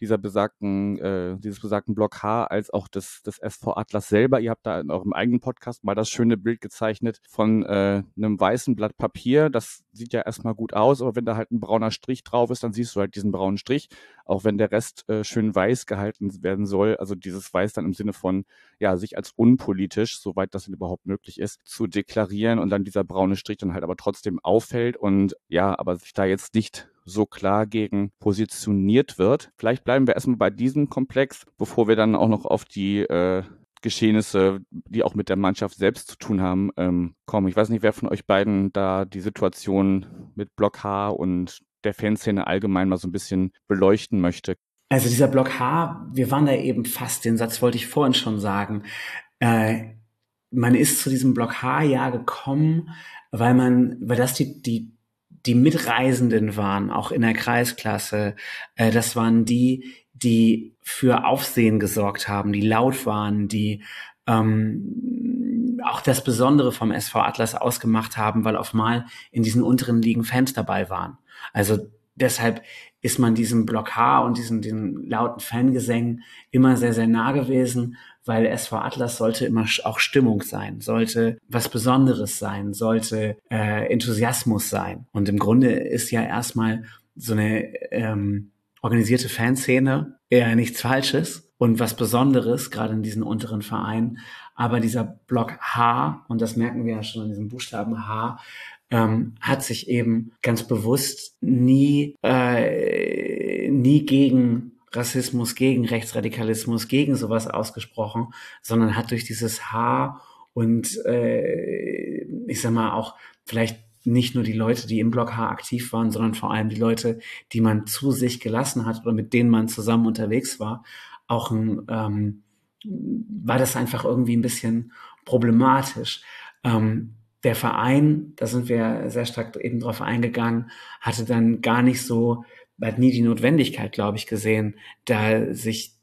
dieser besagten, äh, dieses besagten Block H als auch des, des SV Atlas selber. Ihr habt da in eurem eigenen Podcast mal das schöne Bild gezeichnet von äh, einem weißen Blatt Papier. Das sieht ja erstmal gut aus, aber wenn da halt ein brauner Strich drauf ist, dann siehst du halt diesen braunen Strich, auch wenn der Rest äh, schön weiß gehalten werden soll. Also dieses Weiß dann im Sinne von, ja, sich als unpolitisch, soweit das denn überhaupt möglich ist, zu deklarieren und dann dieser braune Strich dann halt aber trotzdem auffällt und ja, aber sich da jetzt nicht so klar gegen positioniert wird. Vielleicht bleiben wir erstmal bei diesem Komplex, bevor wir dann auch noch auf die äh, Geschehnisse, die auch mit der Mannschaft selbst zu tun haben, ähm, kommen. Ich weiß nicht, wer von euch beiden da die Situation mit Block H und der Fanszene allgemein mal so ein bisschen beleuchten möchte.
Also dieser Block H, wir waren da eben fast, den Satz wollte ich vorhin schon sagen. Äh, man ist zu diesem Block H ja gekommen, weil man, weil das die, die die Mitreisenden waren, auch in der Kreisklasse. Äh, das waren die, die für Aufsehen gesorgt haben, die laut waren, die ähm, auch das Besondere vom SV Atlas ausgemacht haben, weil auf mal in diesen unteren Ligen Fans dabei waren. Also deshalb ist man diesem Block H und diesen, diesen lauten Fangesängen immer sehr, sehr nah gewesen weil SV Atlas sollte immer auch Stimmung sein, sollte was Besonderes sein, sollte äh, Enthusiasmus sein. Und im Grunde ist ja erstmal so eine ähm, organisierte Fanszene eher nichts Falsches. und was Besonderes, gerade in diesen unteren Vereinen. Aber dieser Block H, und das merken wir ja schon an diesem Buchstaben H, ähm, hat sich eben ganz bewusst nie, äh, nie gegen Rassismus, gegen Rechtsradikalismus, gegen sowas ausgesprochen, sondern hat durch dieses H und äh, ich sag mal auch vielleicht nicht nur die Leute, die im Block H aktiv waren, sondern vor allem die Leute, die man zu sich gelassen hat oder mit denen man zusammen unterwegs war, auch ein, ähm, war das einfach irgendwie ein bisschen problematisch. Ähm, der Verein, da sind wir sehr stark eben drauf eingegangen, hatte dann gar nicht so, hat nie die Notwendigkeit, glaube ich, gesehen, da sich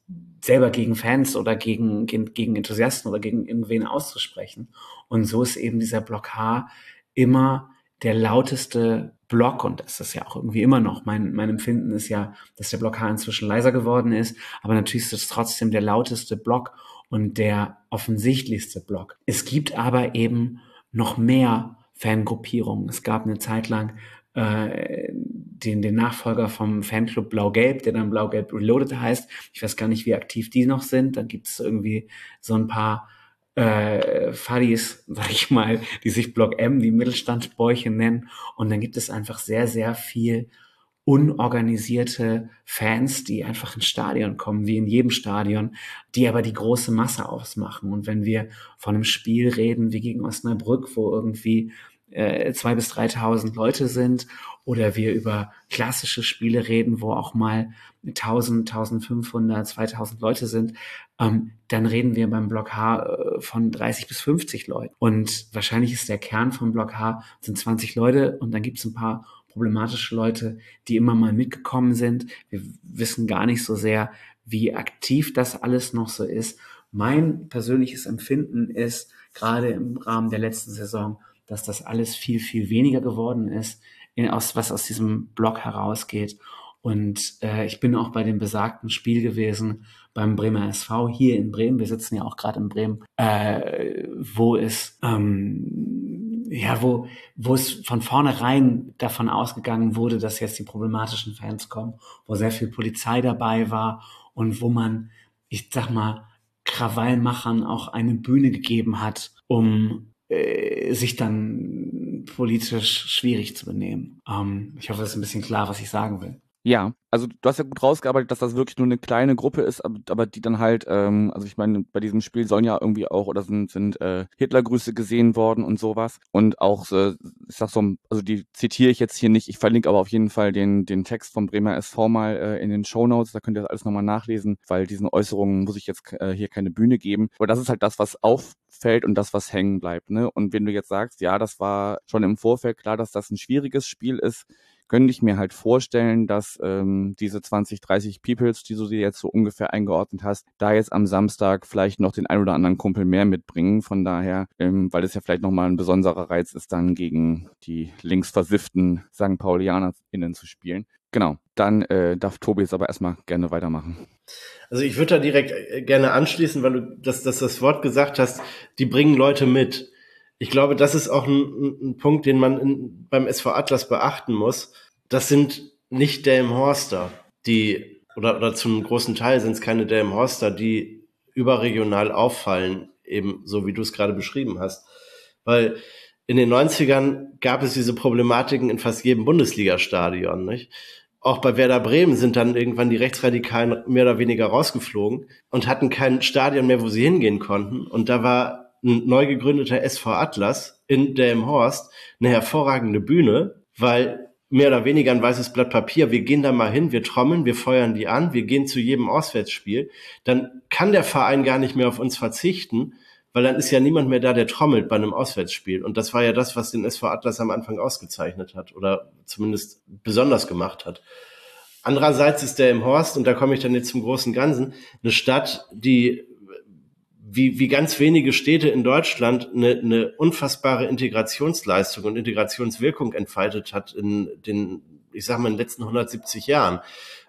selber gegen Fans oder gegen, gegen, gegen Enthusiasten oder gegen irgendwen auszusprechen. Und so ist eben dieser Block H immer der lauteste Block, und das ist ja auch irgendwie immer noch, mein, mein Empfinden ist ja, dass der Block H inzwischen leiser geworden ist, aber natürlich ist es trotzdem der lauteste Block und der offensichtlichste Block. Es gibt aber eben noch mehr Fangruppierungen. Es gab eine Zeit lang äh, den, den Nachfolger vom Fanclub Blau-Gelb, der dann Blau-Gelb Reloaded heißt. Ich weiß gar nicht, wie aktiv die noch sind. Dann gibt es irgendwie so ein paar äh, Fadis, sag ich mal, die sich Block M, die Mittelstandsbäuche nennen. Und dann gibt es einfach sehr, sehr viel unorganisierte Fans, die einfach ins Stadion kommen, wie in jedem Stadion, die aber die große Masse ausmachen. Und wenn wir von einem Spiel reden, wie gegen Osnabrück, wo irgendwie äh, zwei bis 3.000 Leute sind, oder wir über klassische Spiele reden, wo auch mal 1000, 1500, 2000 Leute sind, ähm, dann reden wir beim Block H äh, von 30 bis 50 Leuten. Und wahrscheinlich ist der Kern vom Block H sind 20 Leute und dann gibt es ein paar problematische Leute, die immer mal mitgekommen sind. Wir wissen gar nicht so sehr, wie aktiv das alles noch so ist. Mein persönliches Empfinden ist, gerade im Rahmen der letzten Saison, dass das alles viel, viel weniger geworden ist, in, aus, was aus diesem Blog herausgeht. Und äh, ich bin auch bei dem besagten Spiel gewesen beim Bremer SV hier in Bremen. Wir sitzen ja auch gerade in Bremen, äh, wo es ähm, ja, wo, wo es von vornherein davon ausgegangen wurde, dass jetzt die problematischen Fans kommen, wo sehr viel Polizei dabei war und wo man, ich sag mal, Krawallmachern auch eine Bühne gegeben hat, um äh, sich dann politisch schwierig zu benehmen. Ähm, ich hoffe, es ist ein bisschen klar, was ich sagen will.
Ja, also du hast ja gut rausgearbeitet, dass das wirklich nur eine kleine Gruppe ist, aber, aber die dann halt, ähm, also ich meine, bei diesem Spiel sollen ja irgendwie auch oder sind, sind äh, Hitlergrüße gesehen worden und sowas. Und auch, äh, ich sag so, also die zitiere ich jetzt hier nicht, ich verlinke aber auf jeden Fall den, den Text vom Bremer SV mal äh, in den Show Notes, da könnt ihr das alles nochmal nachlesen, weil diesen Äußerungen muss ich jetzt äh, hier keine Bühne geben. Aber das ist halt das, was auffällt und das, was hängen bleibt. Ne? Und wenn du jetzt sagst, ja, das war schon im Vorfeld klar, dass das ein schwieriges Spiel ist, könnte ich mir halt vorstellen, dass ähm, diese 20, 30 Peoples, die du dir jetzt so ungefähr eingeordnet hast, da jetzt am Samstag vielleicht noch den ein oder anderen Kumpel mehr mitbringen. Von daher, ähm, weil es ja vielleicht nochmal ein besonderer Reiz ist, dann gegen die linksversifften St. PaulianerInnen zu spielen. Genau, dann äh, darf Tobi jetzt aber erstmal gerne weitermachen.
Also ich würde da direkt äh, gerne anschließen, weil du das, das, das Wort gesagt hast, die bringen Leute mit ich glaube, das ist auch ein, ein Punkt, den man in, beim SV Atlas beachten muss. Das sind nicht Delmhorster, die, oder, oder zum großen Teil sind es keine Delmhorster, die überregional auffallen, eben so wie du es gerade beschrieben hast. Weil in den 90ern gab es diese Problematiken in fast jedem Bundesligastadion, nicht? Auch bei Werder Bremen sind dann irgendwann die Rechtsradikalen mehr oder weniger rausgeflogen und hatten kein Stadion mehr, wo sie hingehen konnten. Und da war ein neu gegründeter SV Atlas in Delmhorst eine hervorragende Bühne, weil mehr oder weniger ein weißes Blatt Papier, wir gehen da mal hin, wir trommeln, wir feuern die an, wir gehen zu jedem Auswärtsspiel, dann kann der Verein gar nicht mehr auf uns verzichten, weil dann ist ja niemand mehr da, der trommelt bei einem Auswärtsspiel. Und das war ja das, was den SV Atlas am Anfang ausgezeichnet hat oder zumindest besonders gemacht hat. Andererseits ist der im Horst, und da komme ich dann jetzt zum großen Ganzen, eine Stadt, die wie, wie ganz wenige Städte in Deutschland eine, eine unfassbare Integrationsleistung und Integrationswirkung entfaltet hat in den, ich sag mal, in den letzten 170 Jahren.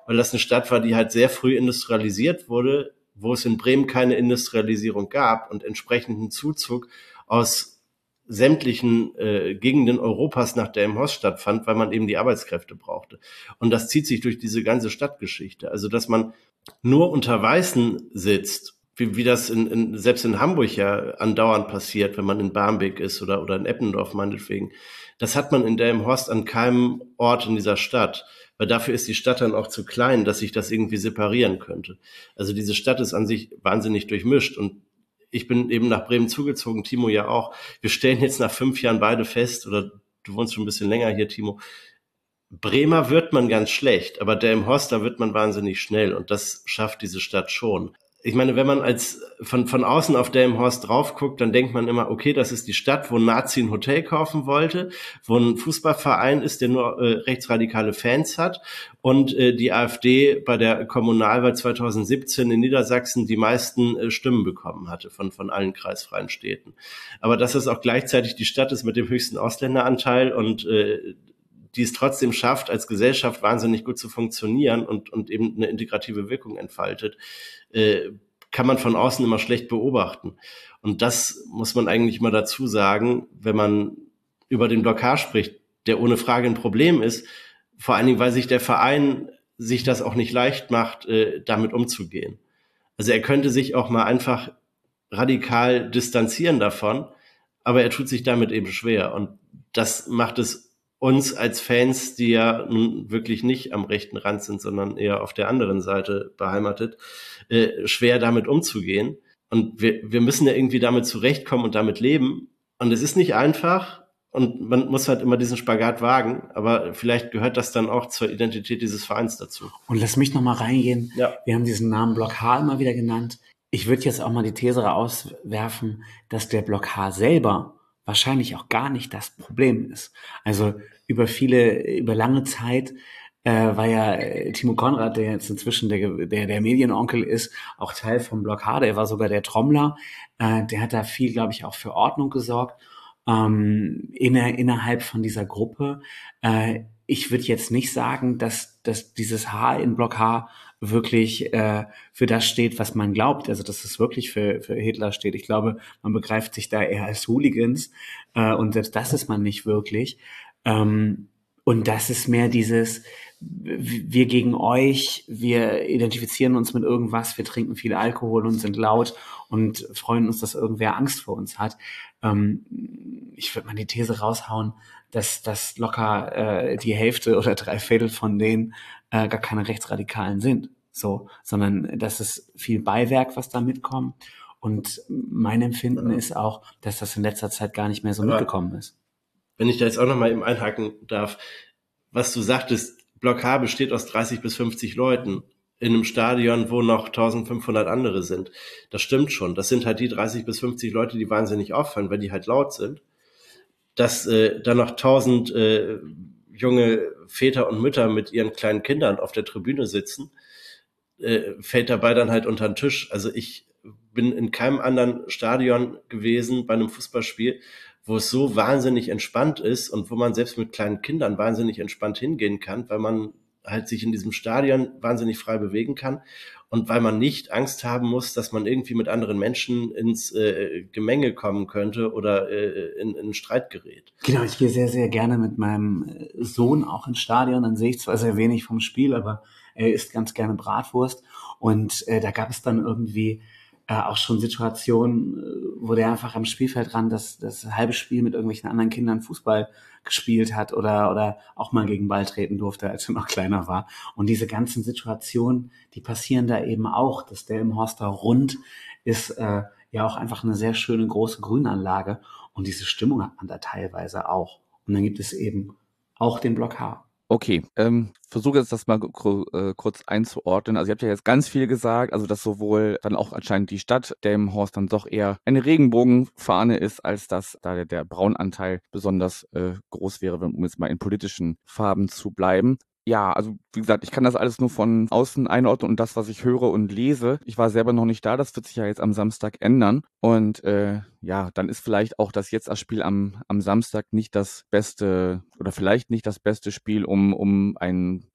Weil das eine Stadt war, die halt sehr früh industrialisiert wurde, wo es in Bremen keine Industrialisierung gab und entsprechenden Zuzug aus sämtlichen äh, Gegenden Europas nach Delmenhorst stattfand, weil man eben die Arbeitskräfte brauchte. Und das zieht sich durch diese ganze Stadtgeschichte. Also, dass man nur unter Weißen sitzt, wie, wie das in, in, selbst in Hamburg ja andauernd passiert, wenn man in Barmbek ist oder, oder in Eppendorf meinetwegen, das hat man in Delmenhorst an keinem Ort in dieser Stadt. Weil dafür ist die Stadt dann auch zu klein, dass sich das irgendwie separieren könnte. Also diese Stadt ist an sich wahnsinnig durchmischt und ich bin eben nach Bremen zugezogen, Timo ja auch. Wir stellen jetzt nach fünf Jahren beide fest, oder du wohnst schon ein bisschen länger hier, Timo. Bremer wird man ganz schlecht, aber der im Horst, da wird man wahnsinnig schnell und das schafft diese Stadt schon ich meine, wenn man als von, von außen auf Delmenhorst drauf guckt, dann denkt man immer, okay, das ist die Stadt, wo ein Nazi ein Hotel kaufen wollte, wo ein Fußballverein ist, der nur äh, rechtsradikale Fans hat und äh, die AfD bei der Kommunalwahl 2017 in Niedersachsen die meisten äh, Stimmen bekommen hatte von, von allen kreisfreien Städten. Aber dass es auch gleichzeitig die Stadt ist mit dem höchsten Ausländeranteil und äh, die es trotzdem schafft, als Gesellschaft wahnsinnig gut zu funktionieren und, und eben eine integrative Wirkung entfaltet, äh, kann man von außen immer schlecht beobachten. Und das muss man eigentlich immer dazu sagen, wenn man über den Blockage spricht, der ohne Frage ein Problem ist, vor allen Dingen, weil sich der Verein sich das auch nicht leicht macht, äh, damit umzugehen. Also er könnte sich auch mal einfach radikal distanzieren davon, aber er tut sich damit eben schwer. Und das macht es uns als Fans, die ja nun wirklich nicht am rechten Rand sind, sondern eher auf der anderen Seite beheimatet, äh, schwer damit umzugehen. Und wir, wir müssen ja irgendwie damit zurechtkommen und damit leben. Und es ist nicht einfach. Und man muss halt immer diesen Spagat wagen, aber vielleicht gehört das dann auch zur Identität dieses Vereins dazu.
Und lass mich noch mal reingehen. Ja. Wir haben diesen Namen Block H immer wieder genannt. Ich würde jetzt auch mal die These auswerfen, dass der Block H selber wahrscheinlich auch gar nicht das Problem ist. Also über viele, über lange Zeit äh, war ja äh, Timo Konrad, der jetzt inzwischen der, der, der Medienonkel ist, auch Teil vom Blockade. Er war sogar der Trommler. Äh, der hat da viel, glaube ich, auch für Ordnung gesorgt ähm, inner, innerhalb von dieser Gruppe. Äh, ich würde jetzt nicht sagen, dass, dass dieses H in Block H wirklich äh, für das steht, was man glaubt. Also dass es wirklich für, für Hitler steht. Ich glaube, man begreift sich da eher als Hooligans äh, und selbst das ist man nicht wirklich. Ähm, und das ist mehr dieses, wir gegen euch, wir identifizieren uns mit irgendwas, wir trinken viel Alkohol und sind laut und freuen uns, dass irgendwer Angst vor uns hat. Ähm, ich würde mal die These raushauen, dass das locker äh, die Hälfte oder drei Viertel von denen äh, gar keine Rechtsradikalen sind. So, sondern das ist viel Beiwerk, was da mitkommt. Und mein Empfinden ja. ist auch, dass das in letzter Zeit gar nicht mehr so Aber mitgekommen ist.
Wenn ich da jetzt auch nochmal eben einhaken darf, was du sagtest, Block H besteht aus 30 bis 50 Leuten in einem Stadion, wo noch 1500 andere sind. Das stimmt schon. Das sind halt die 30 bis 50 Leute, die wahnsinnig auffallen, weil die halt laut sind. Dass äh, da noch 1000 äh, junge Väter und Mütter mit ihren kleinen Kindern auf der Tribüne sitzen, äh, fällt dabei dann halt unter den Tisch. Also ich bin in keinem anderen Stadion gewesen bei einem Fußballspiel, wo es so wahnsinnig entspannt ist und wo man selbst mit kleinen Kindern wahnsinnig entspannt hingehen kann, weil man halt sich in diesem Stadion wahnsinnig frei bewegen kann und weil man nicht Angst haben muss, dass man irgendwie mit anderen Menschen ins äh, Gemenge kommen könnte oder äh, in, in Streit gerät.
Genau, ich gehe sehr, sehr gerne mit meinem äh, Sohn auch ins Stadion. Dann sehe ich zwar sehr wenig vom Spiel, aber er isst ganz gerne Bratwurst. Und äh, da gab es dann irgendwie äh, auch schon Situationen, äh, wo der einfach am Spielfeld ran das, das halbe Spiel mit irgendwelchen anderen Kindern Fußball gespielt hat oder, oder auch mal gegen Ball treten durfte, als er noch kleiner war. Und diese ganzen Situationen, die passieren da eben auch. Das Delmenhorster Rund ist äh, ja auch einfach eine sehr schöne große Grünanlage und diese Stimmung hat man da teilweise auch. Und dann gibt es eben auch den Block H.
Okay, ähm, versuche jetzt das mal äh, kurz einzuordnen. Also ihr habt ja jetzt ganz viel gesagt, also dass sowohl dann auch anscheinend die Stadt Delmenhorst dann doch eher eine Regenbogenfahne ist, als dass da der, der Braunanteil besonders äh, groß wäre, um jetzt mal in politischen Farben zu bleiben ja, also wie gesagt, ich kann das alles nur von außen einordnen und das, was ich höre und lese. Ich war selber noch nicht da, das wird sich ja jetzt am Samstag ändern. Und äh, ja, dann ist vielleicht auch das jetzt das Spiel am, am Samstag nicht das beste oder vielleicht nicht das beste Spiel, um, um ein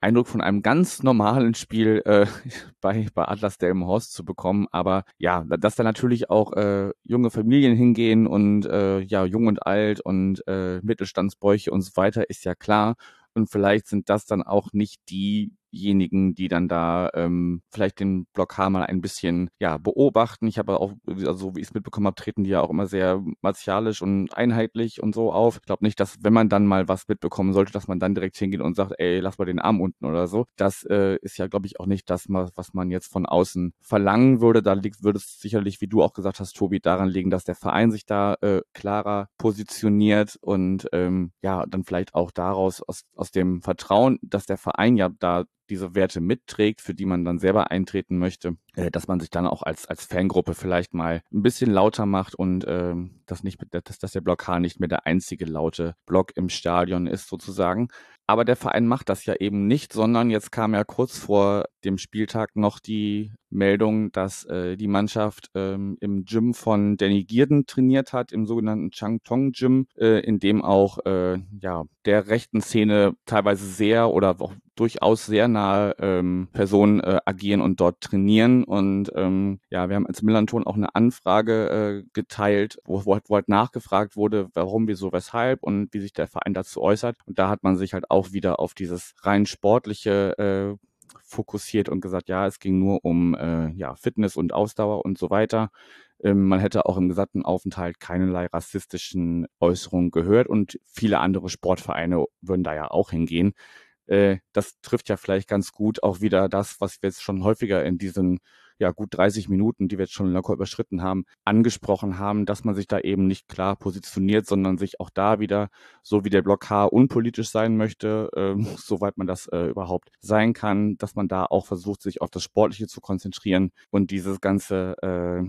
Eindruck von einem ganz normalen Spiel äh, bei, bei Atlas Delmenhorst zu bekommen. Aber ja, dass da natürlich auch äh, junge Familien hingehen und äh, ja, jung und alt und äh, Mittelstandsbräuche und so weiter, ist ja klar. Und vielleicht sind das dann auch nicht die diejenigen, die dann da ähm, vielleicht den Block H mal ein bisschen ja, beobachten. Ich habe auch, also wie ich es mitbekommen habe, treten die ja auch immer sehr martialisch und einheitlich und so auf. Ich glaube nicht, dass wenn man dann mal was mitbekommen sollte, dass man dann direkt hingeht und sagt, ey, lass mal den Arm unten oder so. Das äh, ist ja, glaube ich, auch nicht das, was man jetzt von außen verlangen würde. Da liegt, würde es sicherlich, wie du auch gesagt hast, Tobi, daran liegen, dass der Verein sich da äh, klarer positioniert und ähm, ja, dann vielleicht auch daraus aus, aus dem Vertrauen, dass der Verein ja da diese Werte mitträgt, für die man dann selber eintreten möchte, äh, dass man sich dann auch als, als Fangruppe vielleicht mal ein bisschen lauter macht und äh, dass, nicht, dass, dass der Block H nicht mehr der einzige laute Block im Stadion ist sozusagen. Aber der Verein macht das ja eben nicht, sondern jetzt kam ja kurz vor dem Spieltag noch die Meldung, dass äh, die Mannschaft ähm, im Gym von Danny Gierden trainiert hat, im sogenannten Chang Tong Gym, äh, in dem auch äh, ja, der rechten Szene teilweise sehr oder auch durchaus sehr nahe ähm, Personen äh, agieren und dort trainieren. Und ähm, ja, wir haben als Millanton auch eine Anfrage äh, geteilt, wo, wo, wo halt nachgefragt wurde, warum, wieso, weshalb und wie sich der Verein dazu äußert. Und da hat man sich halt auch wieder auf dieses rein sportliche äh, fokussiert und gesagt, ja, es ging nur um äh, ja, Fitness und Ausdauer und so weiter. Ähm, man hätte auch im gesamten Aufenthalt keinerlei rassistischen Äußerungen gehört und viele andere Sportvereine würden da ja auch hingehen. Äh, das trifft ja vielleicht ganz gut auch wieder das, was wir jetzt schon häufiger in diesen ja gut 30 Minuten, die wir jetzt schon locker überschritten haben, angesprochen haben, dass man sich da eben nicht klar positioniert, sondern sich auch da wieder, so wie der Block H unpolitisch sein möchte, äh, soweit man das äh, überhaupt sein kann, dass man da auch versucht, sich auf das Sportliche zu konzentrieren und dieses ganze äh,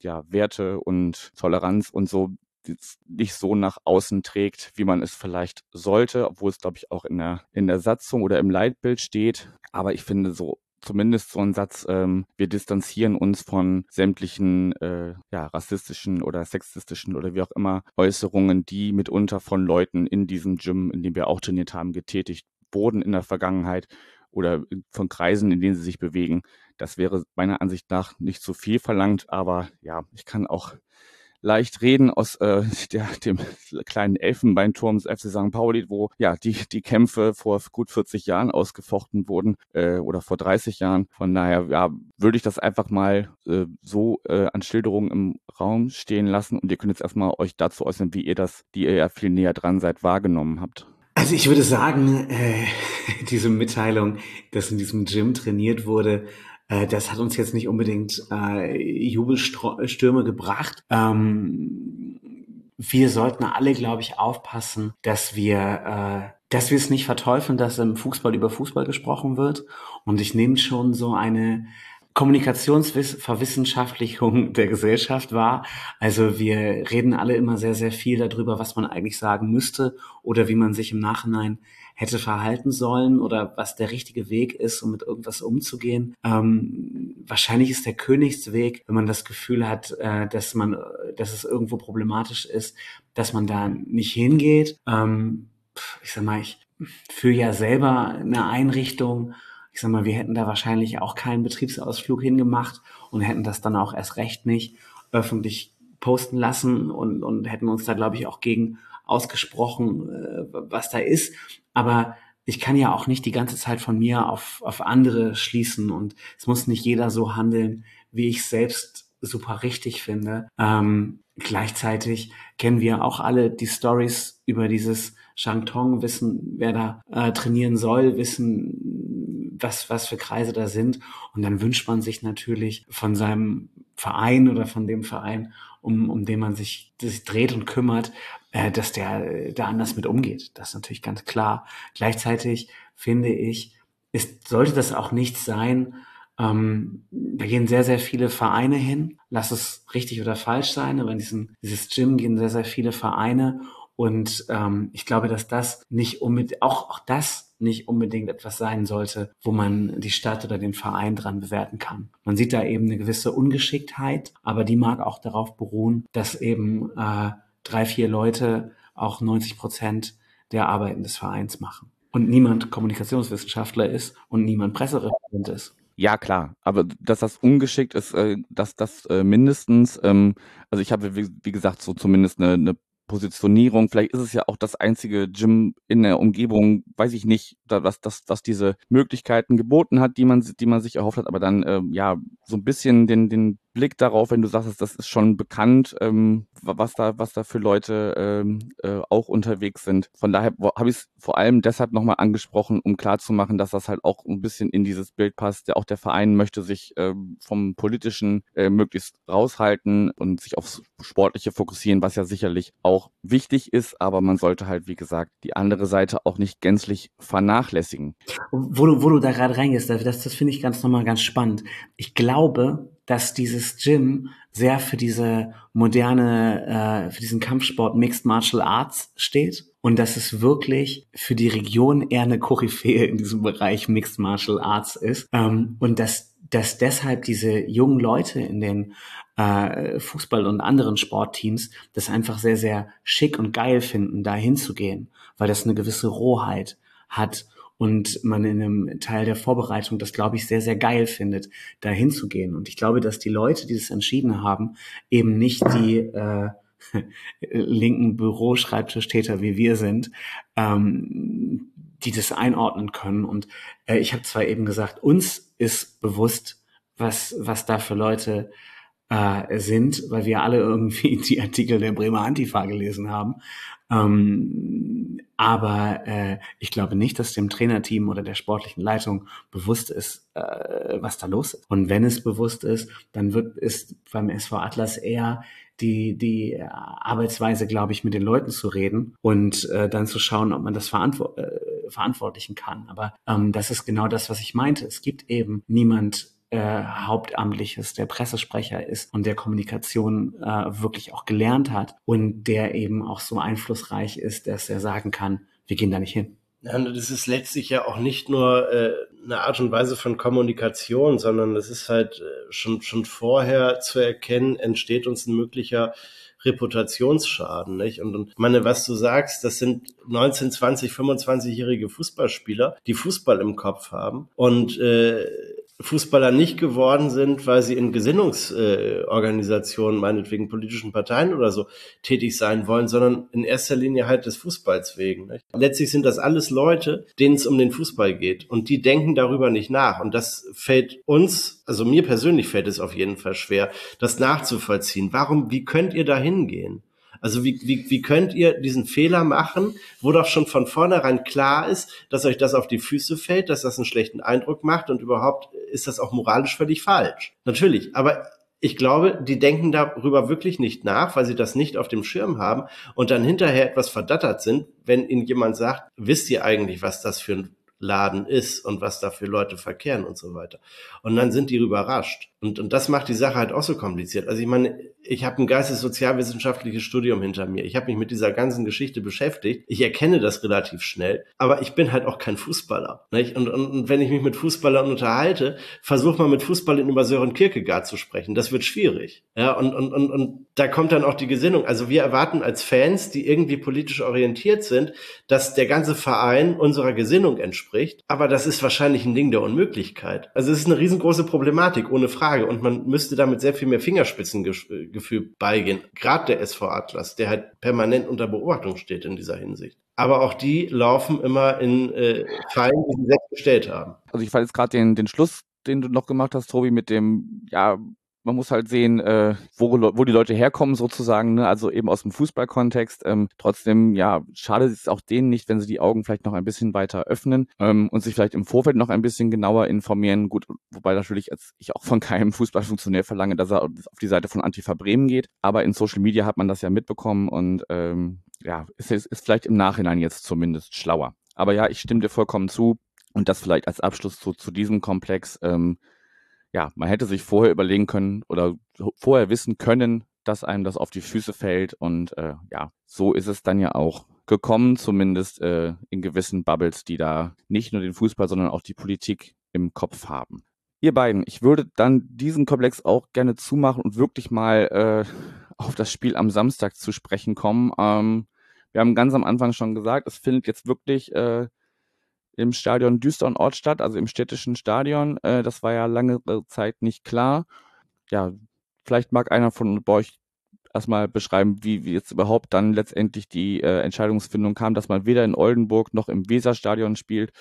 ja, Werte und Toleranz und so nicht so nach außen trägt, wie man es vielleicht sollte, obwohl es, glaube ich, auch in der, in der Satzung oder im Leitbild steht. Aber ich finde so zumindest so ein Satz, ähm, wir distanzieren uns von sämtlichen äh, ja, rassistischen oder sexistischen oder wie auch immer Äußerungen, die mitunter von Leuten in diesem Gym, in dem wir auch trainiert haben, getätigt wurden in der Vergangenheit oder von Kreisen, in denen sie sich bewegen. Das wäre meiner Ansicht nach nicht zu viel verlangt, aber ja, ich kann auch leicht reden aus äh, der, dem kleinen Elfenbeinturm des FC St. Pauli, wo ja die, die Kämpfe vor gut 40 Jahren ausgefochten wurden äh, oder vor 30 Jahren. Von daher ja, würde ich das einfach mal äh, so äh, an Schilderungen im Raum stehen lassen und ihr könnt jetzt erstmal euch dazu äußern, wie ihr das, die ihr ja viel näher dran seid, wahrgenommen habt.
Also ich würde sagen, äh, diese Mitteilung, dass in diesem Gym trainiert wurde, das hat uns jetzt nicht unbedingt äh, Jubelstürme gebracht. Ähm, wir sollten alle, glaube ich, aufpassen, dass wir, äh, dass wir es nicht verteufeln, dass im Fußball über Fußball gesprochen wird. Und ich nehme schon so eine Kommunikationsverwissenschaftlichung der Gesellschaft wahr. Also wir reden alle immer sehr, sehr viel darüber, was man eigentlich sagen müsste oder wie man sich im Nachhinein hätte verhalten sollen oder was der richtige Weg ist, um mit irgendwas umzugehen. Ähm, wahrscheinlich ist der Königsweg, wenn man das Gefühl hat, äh, dass man, dass es irgendwo problematisch ist, dass man da nicht hingeht. Ähm, ich sag mal, ich führe ja selber eine Einrichtung. Ich sag mal, wir hätten da wahrscheinlich auch keinen Betriebsausflug hingemacht und hätten das dann auch erst recht nicht öffentlich posten lassen und, und hätten uns da, glaube ich, auch gegen ausgesprochen, äh, was da ist. Aber ich kann ja auch nicht die ganze Zeit von mir auf, auf andere schließen und es muss nicht jeder so handeln, wie ich selbst super richtig finde. Ähm, gleichzeitig kennen wir auch alle die Stories über dieses Shangtong, wissen, wer da äh, trainieren soll, wissen, was, was für Kreise da sind. Und dann wünscht man sich natürlich von seinem Verein oder von dem Verein, um, um den man sich, sich dreht und kümmert, äh, dass der äh, da anders mit umgeht. Das ist natürlich ganz klar. Gleichzeitig finde ich, ist, sollte das auch nicht sein, ähm, da gehen sehr, sehr viele Vereine hin. Lass es richtig oder falsch sein, aber in diesen, dieses Gym gehen sehr, sehr viele Vereine. Und ähm, ich glaube, dass das nicht unbedingt, auch, auch das nicht unbedingt etwas sein sollte, wo man die Stadt oder den Verein dran bewerten kann. Man sieht da eben eine gewisse Ungeschicktheit, aber die mag auch darauf beruhen, dass eben äh, drei, vier Leute auch 90 Prozent der Arbeiten des Vereins machen. Und niemand Kommunikationswissenschaftler ist und niemand Pressereferent ist.
Ja, klar, aber dass das ungeschickt ist, äh, dass das äh, mindestens, ähm, also ich habe, wie, gesagt, so zumindest eine, eine Positionierung. Vielleicht ist es ja auch das einzige Gym in der Umgebung, weiß ich nicht, dass das, das diese Möglichkeiten geboten hat, die man, die man sich erhofft hat, aber dann ähm, ja so ein bisschen den, den Blick darauf, wenn du sagst, das ist schon bekannt, ähm, was da, was da für Leute ähm, äh, auch unterwegs sind. Von daher habe ich es vor allem deshalb nochmal angesprochen, um klarzumachen, dass das halt auch ein bisschen in dieses Bild passt. Der, auch der Verein möchte sich äh, vom Politischen äh, möglichst raushalten und sich aufs Sportliche fokussieren, was ja sicherlich auch wichtig ist, aber man sollte halt, wie gesagt, die andere Seite auch nicht gänzlich vernachlässigen.
Wo du, wo du da gerade reingehst, das, das finde ich ganz nochmal ganz spannend. Ich glaube, dass dieses Gym sehr für diese moderne, äh, für diesen Kampfsport Mixed Martial Arts steht und dass es wirklich für die Region eher eine Koryphäe in diesem Bereich Mixed Martial Arts ist ähm, und dass, dass deshalb diese jungen Leute in den äh, Fußball und anderen Sportteams das einfach sehr, sehr schick und geil finden, da hinzugehen, weil das eine gewisse Rohheit hat und man in einem Teil der Vorbereitung das, glaube ich, sehr, sehr geil findet, da hinzugehen. Und ich glaube, dass die Leute, die das entschieden haben, eben nicht die äh, linken Büroschreibtischtäter wie wir sind, ähm, die das einordnen können. Und äh, ich habe zwar eben gesagt, uns ist bewusst, was, was da für Leute äh, sind, weil wir alle irgendwie die Artikel der Bremer Antifa gelesen haben. Ähm, aber äh, ich glaube nicht, dass dem Trainerteam oder der sportlichen Leitung bewusst ist, äh, was da los ist. Und wenn es bewusst ist, dann wird ist beim SV Atlas eher die, die Arbeitsweise, glaube ich, mit den Leuten zu reden und äh, dann zu schauen, ob man das verantwort äh, verantwortlichen kann. Aber ähm, das ist genau das, was ich meinte. Es gibt eben niemand äh, Hauptamtliches, der Pressesprecher ist und der Kommunikation äh, wirklich auch gelernt hat und der eben auch so einflussreich ist, dass er sagen kann, wir gehen da nicht hin.
Das ist letztlich ja auch nicht nur äh, eine Art und Weise von Kommunikation, sondern das ist halt äh, schon, schon vorher zu erkennen, entsteht uns ein möglicher Reputationsschaden, nicht? Und, und meine, was du sagst, das sind 19, 20, 25-jährige Fußballspieler, die Fußball im Kopf haben und äh, Fußballer nicht geworden sind, weil sie in Gesinnungsorganisationen, äh, meinetwegen politischen Parteien oder so tätig sein wollen, sondern in erster Linie halt des Fußballs wegen. Nicht? Letztlich sind das alles Leute, denen es um den Fußball geht und die denken darüber nicht nach und das fällt uns, also mir persönlich fällt es auf jeden Fall schwer, das nachzuvollziehen. Warum, wie könnt ihr da hingehen? Also wie, wie, wie könnt ihr diesen Fehler machen, wo doch schon von vornherein klar ist, dass euch das auf die Füße fällt, dass das einen schlechten Eindruck macht und überhaupt ist das auch moralisch völlig falsch. Natürlich, aber ich glaube, die denken darüber wirklich nicht nach, weil sie das nicht auf dem Schirm haben und dann hinterher etwas verdattert sind, wenn ihnen jemand sagt, wisst ihr eigentlich, was das für ein Laden ist und was da für Leute verkehren und so weiter. Und dann sind die überrascht. Und, und das macht die Sache halt auch so kompliziert. Also ich meine, ich habe ein geistessozialwissenschaftliches Studium hinter mir. Ich habe mich mit dieser ganzen Geschichte beschäftigt. Ich erkenne das relativ schnell, aber ich bin halt auch kein Fußballer. Nicht? Und, und, und wenn ich mich mit Fußballern unterhalte, versuche mal mit Fußballern über Sören Kierkegaard zu sprechen. Das wird schwierig. Ja, und, und, und, und da kommt dann auch die Gesinnung. Also wir erwarten als Fans, die irgendwie politisch orientiert sind, dass der ganze Verein unserer Gesinnung entspricht. Aber das ist wahrscheinlich ein Ding der Unmöglichkeit. Also es ist eine riesengroße Problematik, ohne Frage. Frage. Und man müsste damit sehr viel mehr Fingerspitzengefühl beigehen. Gerade der SV Atlas, der halt permanent unter Beobachtung steht in dieser Hinsicht. Aber auch die laufen immer in äh, Fallen, die sie selbst gestellt haben.
Also ich fand jetzt gerade den, den Schluss, den du noch gemacht hast, Tobi, mit dem, ja, man muss halt sehen, äh, wo, wo die Leute herkommen sozusagen, ne? also eben aus dem Fußballkontext. Ähm, trotzdem, ja, schade ist es auch denen nicht, wenn sie die Augen vielleicht noch ein bisschen weiter öffnen ähm, und sich vielleicht im Vorfeld noch ein bisschen genauer informieren. Gut, wobei natürlich als ich auch von keinem Fußballfunktionär verlange, dass er auf die Seite von Antifa Bremen geht. Aber in Social Media hat man das ja mitbekommen und ähm, ja, ist, ist vielleicht im Nachhinein jetzt zumindest schlauer. Aber ja, ich stimme dir vollkommen zu. Und das vielleicht als Abschluss zu, zu diesem Komplex. Ähm, ja, man hätte sich vorher überlegen können oder vorher wissen können, dass einem das auf die Füße fällt. Und äh, ja, so ist es dann ja auch gekommen, zumindest äh, in gewissen Bubbles, die da nicht nur den Fußball, sondern auch die Politik im Kopf haben. Ihr beiden, ich würde dann diesen Komplex auch gerne zumachen und wirklich mal äh, auf das Spiel am Samstag zu sprechen kommen. Ähm, wir haben ganz am Anfang schon gesagt, es findet jetzt wirklich äh, im Stadion Düstern-Ort statt, also im städtischen Stadion. Äh, das war ja lange Zeit nicht klar. Ja, vielleicht mag einer von euch erstmal beschreiben, wie, wie jetzt überhaupt dann letztendlich die äh, Entscheidungsfindung kam, dass man weder in Oldenburg noch im Weserstadion spielt,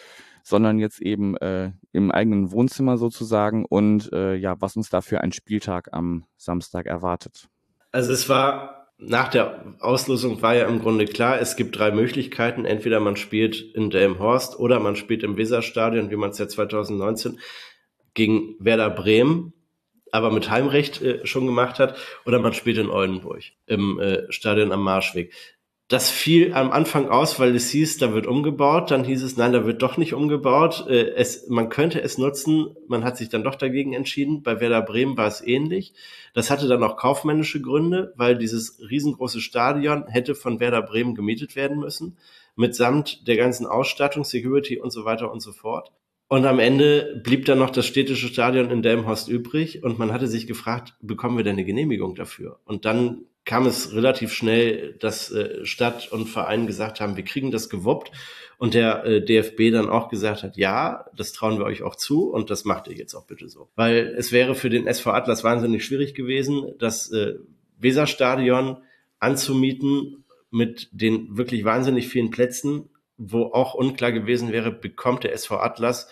sondern jetzt eben äh, im eigenen Wohnzimmer sozusagen und äh, ja, was uns da für ein Spieltag am Samstag erwartet.
Also es war nach der Auslosung war ja im Grunde klar, es gibt drei Möglichkeiten. Entweder man spielt in Delmhorst oder man spielt im Weserstadion, wie man es ja 2019 gegen Werder Bremen, aber mit Heimrecht äh, schon gemacht hat, oder man spielt in Oldenburg im äh, Stadion am Marschweg. Das fiel am Anfang aus, weil es hieß, da wird umgebaut. Dann hieß es, nein, da wird doch nicht umgebaut. Äh, es, man könnte es nutzen. Man hat sich dann doch dagegen entschieden. Bei Werder Bremen war es ähnlich. Das hatte dann auch kaufmännische Gründe, weil dieses riesengroße Stadion hätte von Werder Bremen gemietet werden müssen. Mitsamt der ganzen Ausstattung, Security und so weiter und so fort. Und am Ende blieb dann noch das städtische Stadion in Delmhorst übrig und man hatte sich gefragt, bekommen wir denn eine Genehmigung dafür? Und dann kam es relativ schnell, dass äh, Stadt und Verein gesagt haben, wir kriegen das gewuppt und der äh, DFB dann auch gesagt hat, ja, das trauen wir euch auch zu und das macht ihr jetzt auch bitte so. Weil es wäre für den SV Atlas wahnsinnig schwierig gewesen, das äh, Weserstadion anzumieten mit den wirklich wahnsinnig vielen Plätzen, wo auch unklar gewesen wäre, bekommt der SV Atlas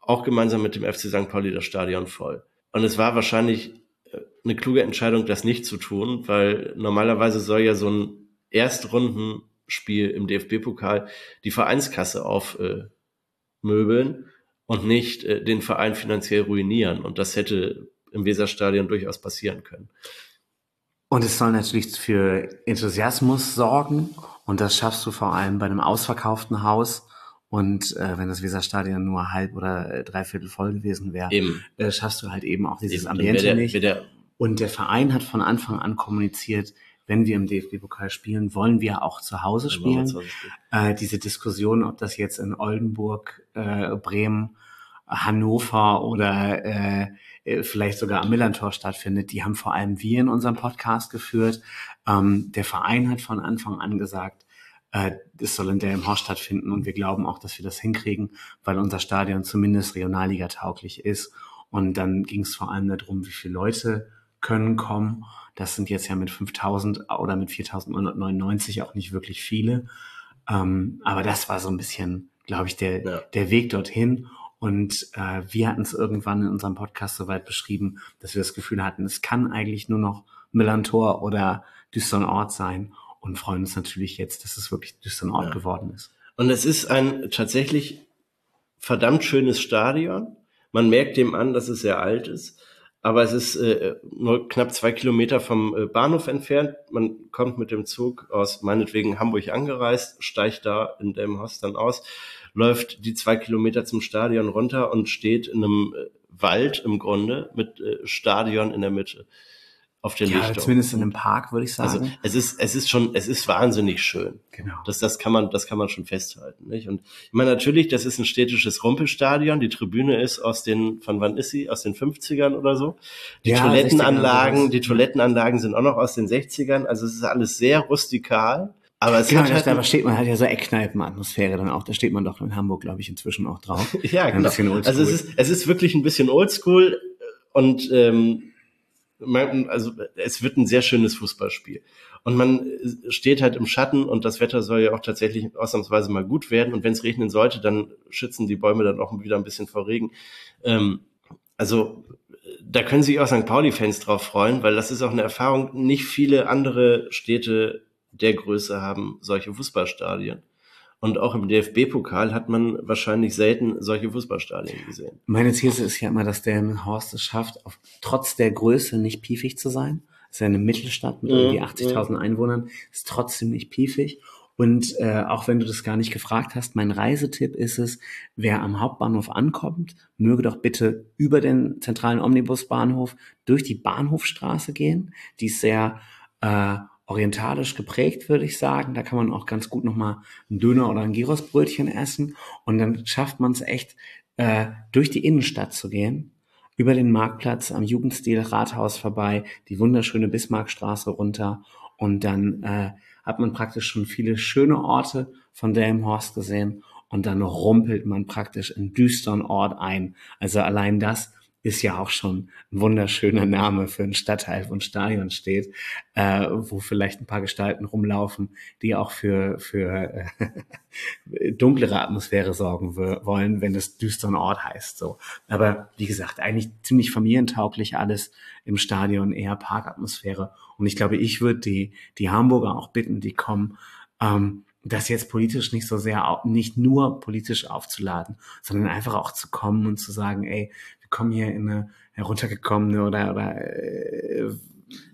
auch gemeinsam mit dem FC St. Pauli das Stadion voll. Und es war wahrscheinlich eine kluge Entscheidung, das nicht zu tun, weil normalerweise soll ja so ein Erstrundenspiel im DFB-Pokal die Vereinskasse aufmöbeln äh, und nicht äh, den Verein finanziell ruinieren. Und das hätte im Weserstadion durchaus passieren können.
Und es soll natürlich für Enthusiasmus sorgen. Und das schaffst du vor allem bei einem ausverkauften Haus. Und äh, wenn das Weserstadion nur halb oder äh, dreiviertel voll gewesen wäre, äh, schaffst du halt eben auch dieses eben, Ambiente der, nicht. Der, und der Verein hat von Anfang an kommuniziert, wenn wir im DFB-Pokal spielen, wollen wir auch zu Hause spielen. Zu Hause. Äh, diese Diskussion, ob das jetzt in Oldenburg, äh, Bremen, Hannover oder äh, äh, vielleicht sogar am Millantor stattfindet, die haben vor allem wir in unserem Podcast geführt. Ähm, der Verein hat von Anfang an gesagt, äh, es soll in Delmenhorst stattfinden und wir glauben auch, dass wir das hinkriegen, weil unser Stadion zumindest Regionalliga tauglich ist. Und dann ging es vor allem darum, wie viele Leute können kommen. Das sind jetzt ja mit 5000 oder mit 4999 auch nicht wirklich viele. Ähm, aber das war so ein bisschen, glaube ich, der, ja. der Weg dorthin. Und äh, wir hatten es irgendwann in unserem Podcast soweit beschrieben, dass wir das Gefühl hatten, es kann eigentlich nur noch Millantor oder Düstern Ort sein und freuen uns natürlich jetzt, dass es wirklich Düstern Ort ja. geworden ist.
Und es ist ein tatsächlich verdammt schönes Stadion. Man merkt dem an, dass es sehr alt ist aber es ist äh, nur knapp zwei Kilometer vom äh, Bahnhof entfernt. Man kommt mit dem Zug aus meinetwegen Hamburg angereist, steigt da in dem Haus dann aus, läuft die zwei Kilometer zum Stadion runter und steht in einem äh, Wald im Grunde mit äh, Stadion in der Mitte auf der
ja,
Lichtung.
Zumindest in einem Park, würde ich sagen.
Also es ist, es ist schon, es ist wahnsinnig schön.
Genau.
Das, das kann man, das kann man schon festhalten. Nicht? Und ich meine, natürlich, das ist ein städtisches Rumpelstadion. Die Tribüne ist aus den, von wann ist sie? Aus den 50ern oder so. Die ja, Toilettenanlagen, die Toilettenanlagen sind auch noch aus den 60ern. Also es ist alles sehr rustikal. Aber es
genau,
hat
halt da steht man halt ja so Eckkneipenatmosphäre dann auch. Da steht man doch in Hamburg, glaube ich, inzwischen auch drauf.
ja, genau. Also es ist, es ist wirklich ein bisschen oldschool und ähm, also es wird ein sehr schönes Fußballspiel. Und man steht halt im Schatten und das Wetter soll ja auch tatsächlich ausnahmsweise mal gut werden. Und wenn es regnen sollte, dann schützen die Bäume dann auch wieder ein bisschen vor Regen. Ähm, also da können sich auch St. Pauli-Fans drauf freuen, weil das ist auch eine Erfahrung. Nicht viele andere Städte der Größe haben solche Fußballstadien. Und auch im DFB-Pokal hat man wahrscheinlich selten solche Fußballstadien gesehen.
Meine These ist ja immer, dass der Horst es schafft, auf, trotz der Größe nicht piefig zu sein. Es ist ja eine Mittelstadt mit irgendwie 80.000 Einwohnern, ist trotzdem nicht piefig. Und äh, auch wenn du das gar nicht gefragt hast, mein Reisetipp ist es, wer am Hauptbahnhof ankommt, möge doch bitte über den zentralen Omnibusbahnhof durch die Bahnhofstraße gehen. Die ist sehr äh, orientalisch geprägt, würde ich sagen. Da kann man auch ganz gut nochmal einen Döner oder ein Gyrosbrötchen essen. Und dann schafft man es echt, äh, durch die Innenstadt zu gehen, über den Marktplatz am Jugendstil Rathaus vorbei, die wunderschöne Bismarckstraße runter. Und dann äh, hat man praktisch schon viele schöne Orte von Delmenhorst gesehen. und dann rumpelt man praktisch in düsteren Ort ein. Also allein das ist ja auch schon ein wunderschöner Name für einen Stadtteil, wo ein Stadion steht, äh, wo vielleicht ein paar Gestalten rumlaufen, die auch für, für äh, dunklere Atmosphäre sorgen wollen, wenn es düsteren Ort heißt. So. Aber wie gesagt, eigentlich ziemlich familientauglich alles im Stadion, eher Parkatmosphäre. Und ich glaube, ich würde die, die Hamburger auch bitten, die kommen, ähm, das jetzt politisch nicht so sehr, nicht nur politisch aufzuladen, sondern einfach auch zu kommen und zu sagen, ey, kommen hier in eine heruntergekommene oder, oder äh,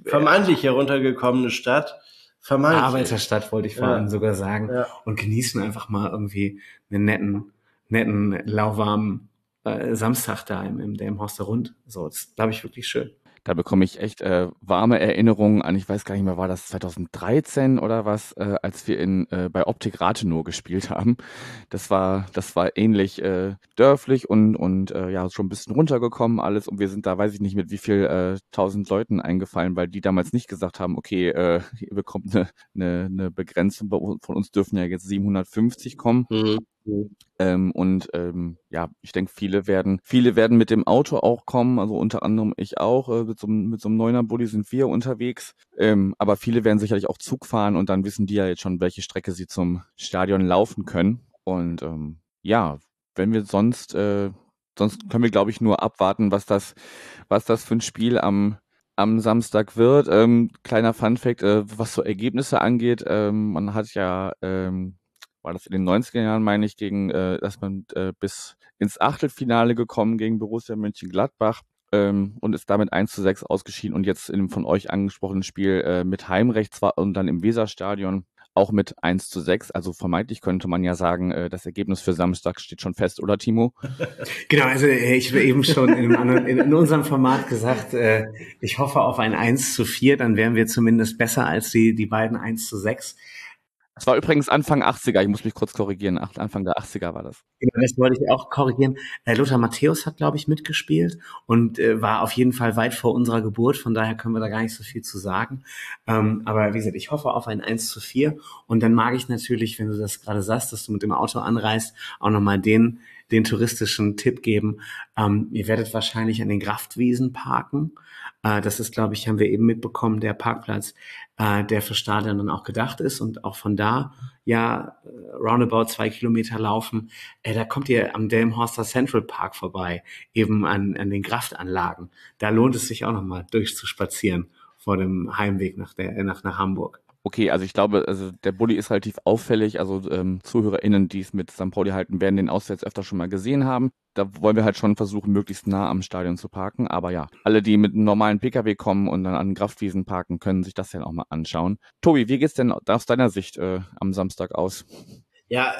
vermeintlich heruntergekommene Stadt. Vermeintlich.
Arbeiterstadt wollte ich vorhin ja. sogar sagen. Ja. Und genießen einfach mal irgendwie einen netten, netten, lauwarmen äh, Samstag da im, im Delmhorster Rund. So, das glaube ich wirklich schön.
Da bekomme ich echt äh, warme Erinnerungen an, ich weiß gar nicht mehr, war das 2013 oder was, äh, als wir in, äh, bei Optik Rathenow gespielt haben. Das war, das war ähnlich äh, dörflich und, und äh, ja, schon ein bisschen runtergekommen alles und wir sind da, weiß ich nicht, mit wie viel äh, tausend Leuten eingefallen, weil die damals nicht gesagt haben, okay, äh, ihr bekommt eine, eine, eine Begrenzung, von uns dürfen ja jetzt 750 kommen. Mhm. Ähm, und ähm, ja, ich denke, viele werden, viele werden mit dem Auto auch kommen, also unter anderem ich auch. Äh, mit, so, mit so einem neuner Bulli sind wir unterwegs. Ähm, aber viele werden sicherlich auch Zug fahren und dann wissen die ja jetzt schon, welche Strecke sie zum Stadion laufen können. Und ähm, ja, wenn wir sonst, äh, sonst können wir, glaube ich, nur abwarten, was das, was das für ein Spiel am am Samstag wird. Ähm, kleiner Funfact, äh, was so Ergebnisse angeht, ähm, man hat ja ähm, war das in den 90er Jahren, meine ich, gegen, äh, dass man äh, bis ins Achtelfinale gekommen gegen Borussia Mönchengladbach ähm, und ist damit 1 zu 6 ausgeschieden und jetzt in dem von euch angesprochenen Spiel äh, mit Heimrecht zwar und dann im Weserstadion auch mit 1 zu 6. Also vermeintlich könnte man ja sagen, äh, das Ergebnis für Samstag steht schon fest, oder Timo?
Genau, also äh, ich habe eben schon in, anderen, in, unserem Format gesagt, äh, ich hoffe auf ein 1 zu 4, dann wären wir zumindest besser als die, die beiden 1 zu 6.
Das war übrigens Anfang 80er, ich muss mich kurz korrigieren. Anfang der 80er war das.
Genau, das wollte ich auch korrigieren. Äh, Lothar Matthäus hat, glaube ich, mitgespielt und äh, war auf jeden Fall weit vor unserer Geburt. Von daher können wir da gar nicht so viel zu sagen. Ähm, aber wie gesagt, ich hoffe auf ein 1 zu 4. Und dann mag ich natürlich, wenn du das gerade sagst, dass du mit dem Auto anreist, auch nochmal den, den touristischen Tipp geben. Ähm, ihr werdet wahrscheinlich an den Kraftwiesen parken. Äh, das ist, glaube ich, haben wir eben mitbekommen, der Parkplatz, äh, der für Stadion dann auch gedacht ist und auch von da ja äh, roundabout zwei Kilometer laufen. Äh, da kommt ihr am Delmhorster Central Park vorbei, eben an, an den Kraftanlagen. Da lohnt es sich auch nochmal durchzuspazieren vor dem Heimweg nach, der, nach, nach Hamburg.
Okay, also ich glaube, also der Bulli ist relativ auffällig. Also ähm, ZuhörerInnen, die es mit St. Pauli halten, werden den auswärts öfter schon mal gesehen haben. Da wollen wir halt schon versuchen, möglichst nah am Stadion zu parken. Aber ja, alle, die mit einem normalen Pkw kommen und dann an Kraftwiesen parken, können sich das ja auch mal anschauen. Tobi, wie geht's denn aus deiner Sicht äh, am Samstag aus?
Ja,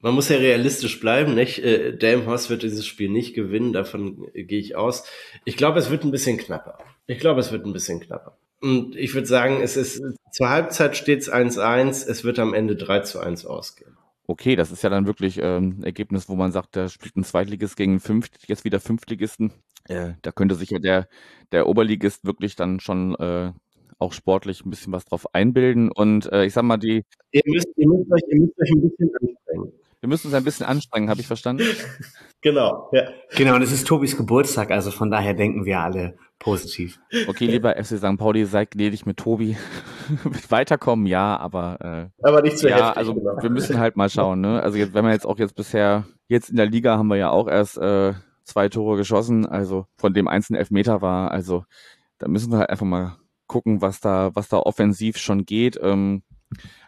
man muss ja realistisch bleiben, nicht? Äh, Delmhorst wird dieses Spiel nicht gewinnen, davon äh, gehe ich aus. Ich glaube, es wird ein bisschen knapper. Ich glaube, es wird ein bisschen knapper. Und ich würde sagen, es ist zur Halbzeit steht es 1-1, es wird am Ende 3 zu 1 ausgehen.
Okay, das ist ja dann wirklich ähm, ein Ergebnis, wo man sagt, da spielt ein Zweitligist gegen fünf, jetzt wieder Fünftligisten. Äh, da könnte sich ja der, der Oberligist wirklich dann schon äh, auch sportlich ein bisschen was drauf einbilden. Und äh, ich sag mal, die.
Ihr müsst, ihr müsst, euch, ihr müsst euch ein bisschen anstrengen.
Wir müssen uns ein bisschen anstrengen, habe ich verstanden?
genau, ja.
Genau, und es ist Tobis Geburtstag, also von daher denken wir alle positiv.
Okay, lieber FC St. Pauli, sei gnädig mit Tobi. Weiterkommen, ja, aber
äh, aber nicht zu
ja,
heftig,
also genau. wir müssen halt mal schauen, ne? Also jetzt, wenn man jetzt auch jetzt bisher jetzt in der Liga haben wir ja auch erst äh, zwei Tore geschossen, also von dem einzelnen Elfmeter war, also da müssen wir halt einfach mal gucken, was da was da offensiv schon geht. Ähm,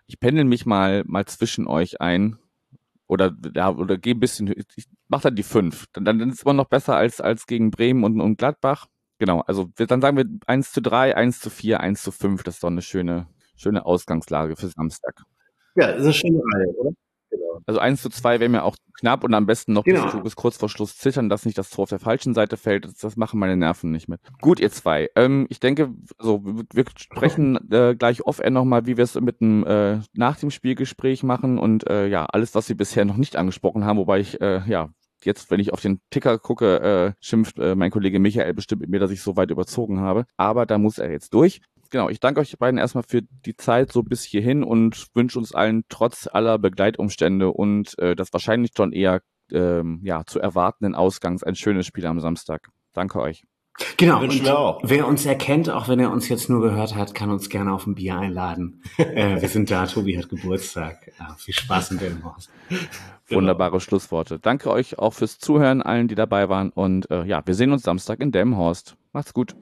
ich pendel mich mal mal zwischen euch ein oder ja, oder geh ein bisschen, ich mach dann die fünf. Dann, dann ist immer noch besser als, als gegen Bremen und, und Gladbach. Genau, also dann sagen wir 1 zu 3, 1 zu 4, 1 zu 5. Das ist doch eine schöne, schöne Ausgangslage für Samstag.
Ja, ist eine schöne Reihe, oder?
Also 1 zu 2 wäre mir auch knapp und am besten noch genau. bis, bis, kurz vor Schluss zittern, dass nicht das Tor auf der falschen Seite fällt. Das, das machen meine Nerven nicht mit. Gut, ihr zwei. Ähm, ich denke, also wir sprechen äh, gleich off-air nochmal, wie wir es mit dem äh, nach dem Spielgespräch machen und äh, ja, alles, was wir bisher noch nicht angesprochen haben, wobei ich äh, ja jetzt, wenn ich auf den Ticker gucke, äh, schimpft äh, mein Kollege Michael bestimmt mit mir, dass ich so weit überzogen habe. Aber da muss er jetzt durch. Genau, ich danke euch beiden erstmal für die Zeit so bis hierhin und wünsche uns allen trotz aller Begleitumstände und äh, das wahrscheinlich schon eher ähm, ja, zu erwartenden Ausgangs ein schönes Spiel am Samstag. Danke euch.
Genau. Und wer uns erkennt, auch wenn er uns jetzt nur gehört hat, kann uns gerne auf ein Bier einladen. äh, wir sind da. Tobi hat Geburtstag. Ja, viel Spaß in Delmenhorst.
Wunderbare genau. Schlussworte. Danke euch auch fürs Zuhören, allen, die dabei waren. Und äh, ja, wir sehen uns Samstag in Delmenhorst. Macht's gut.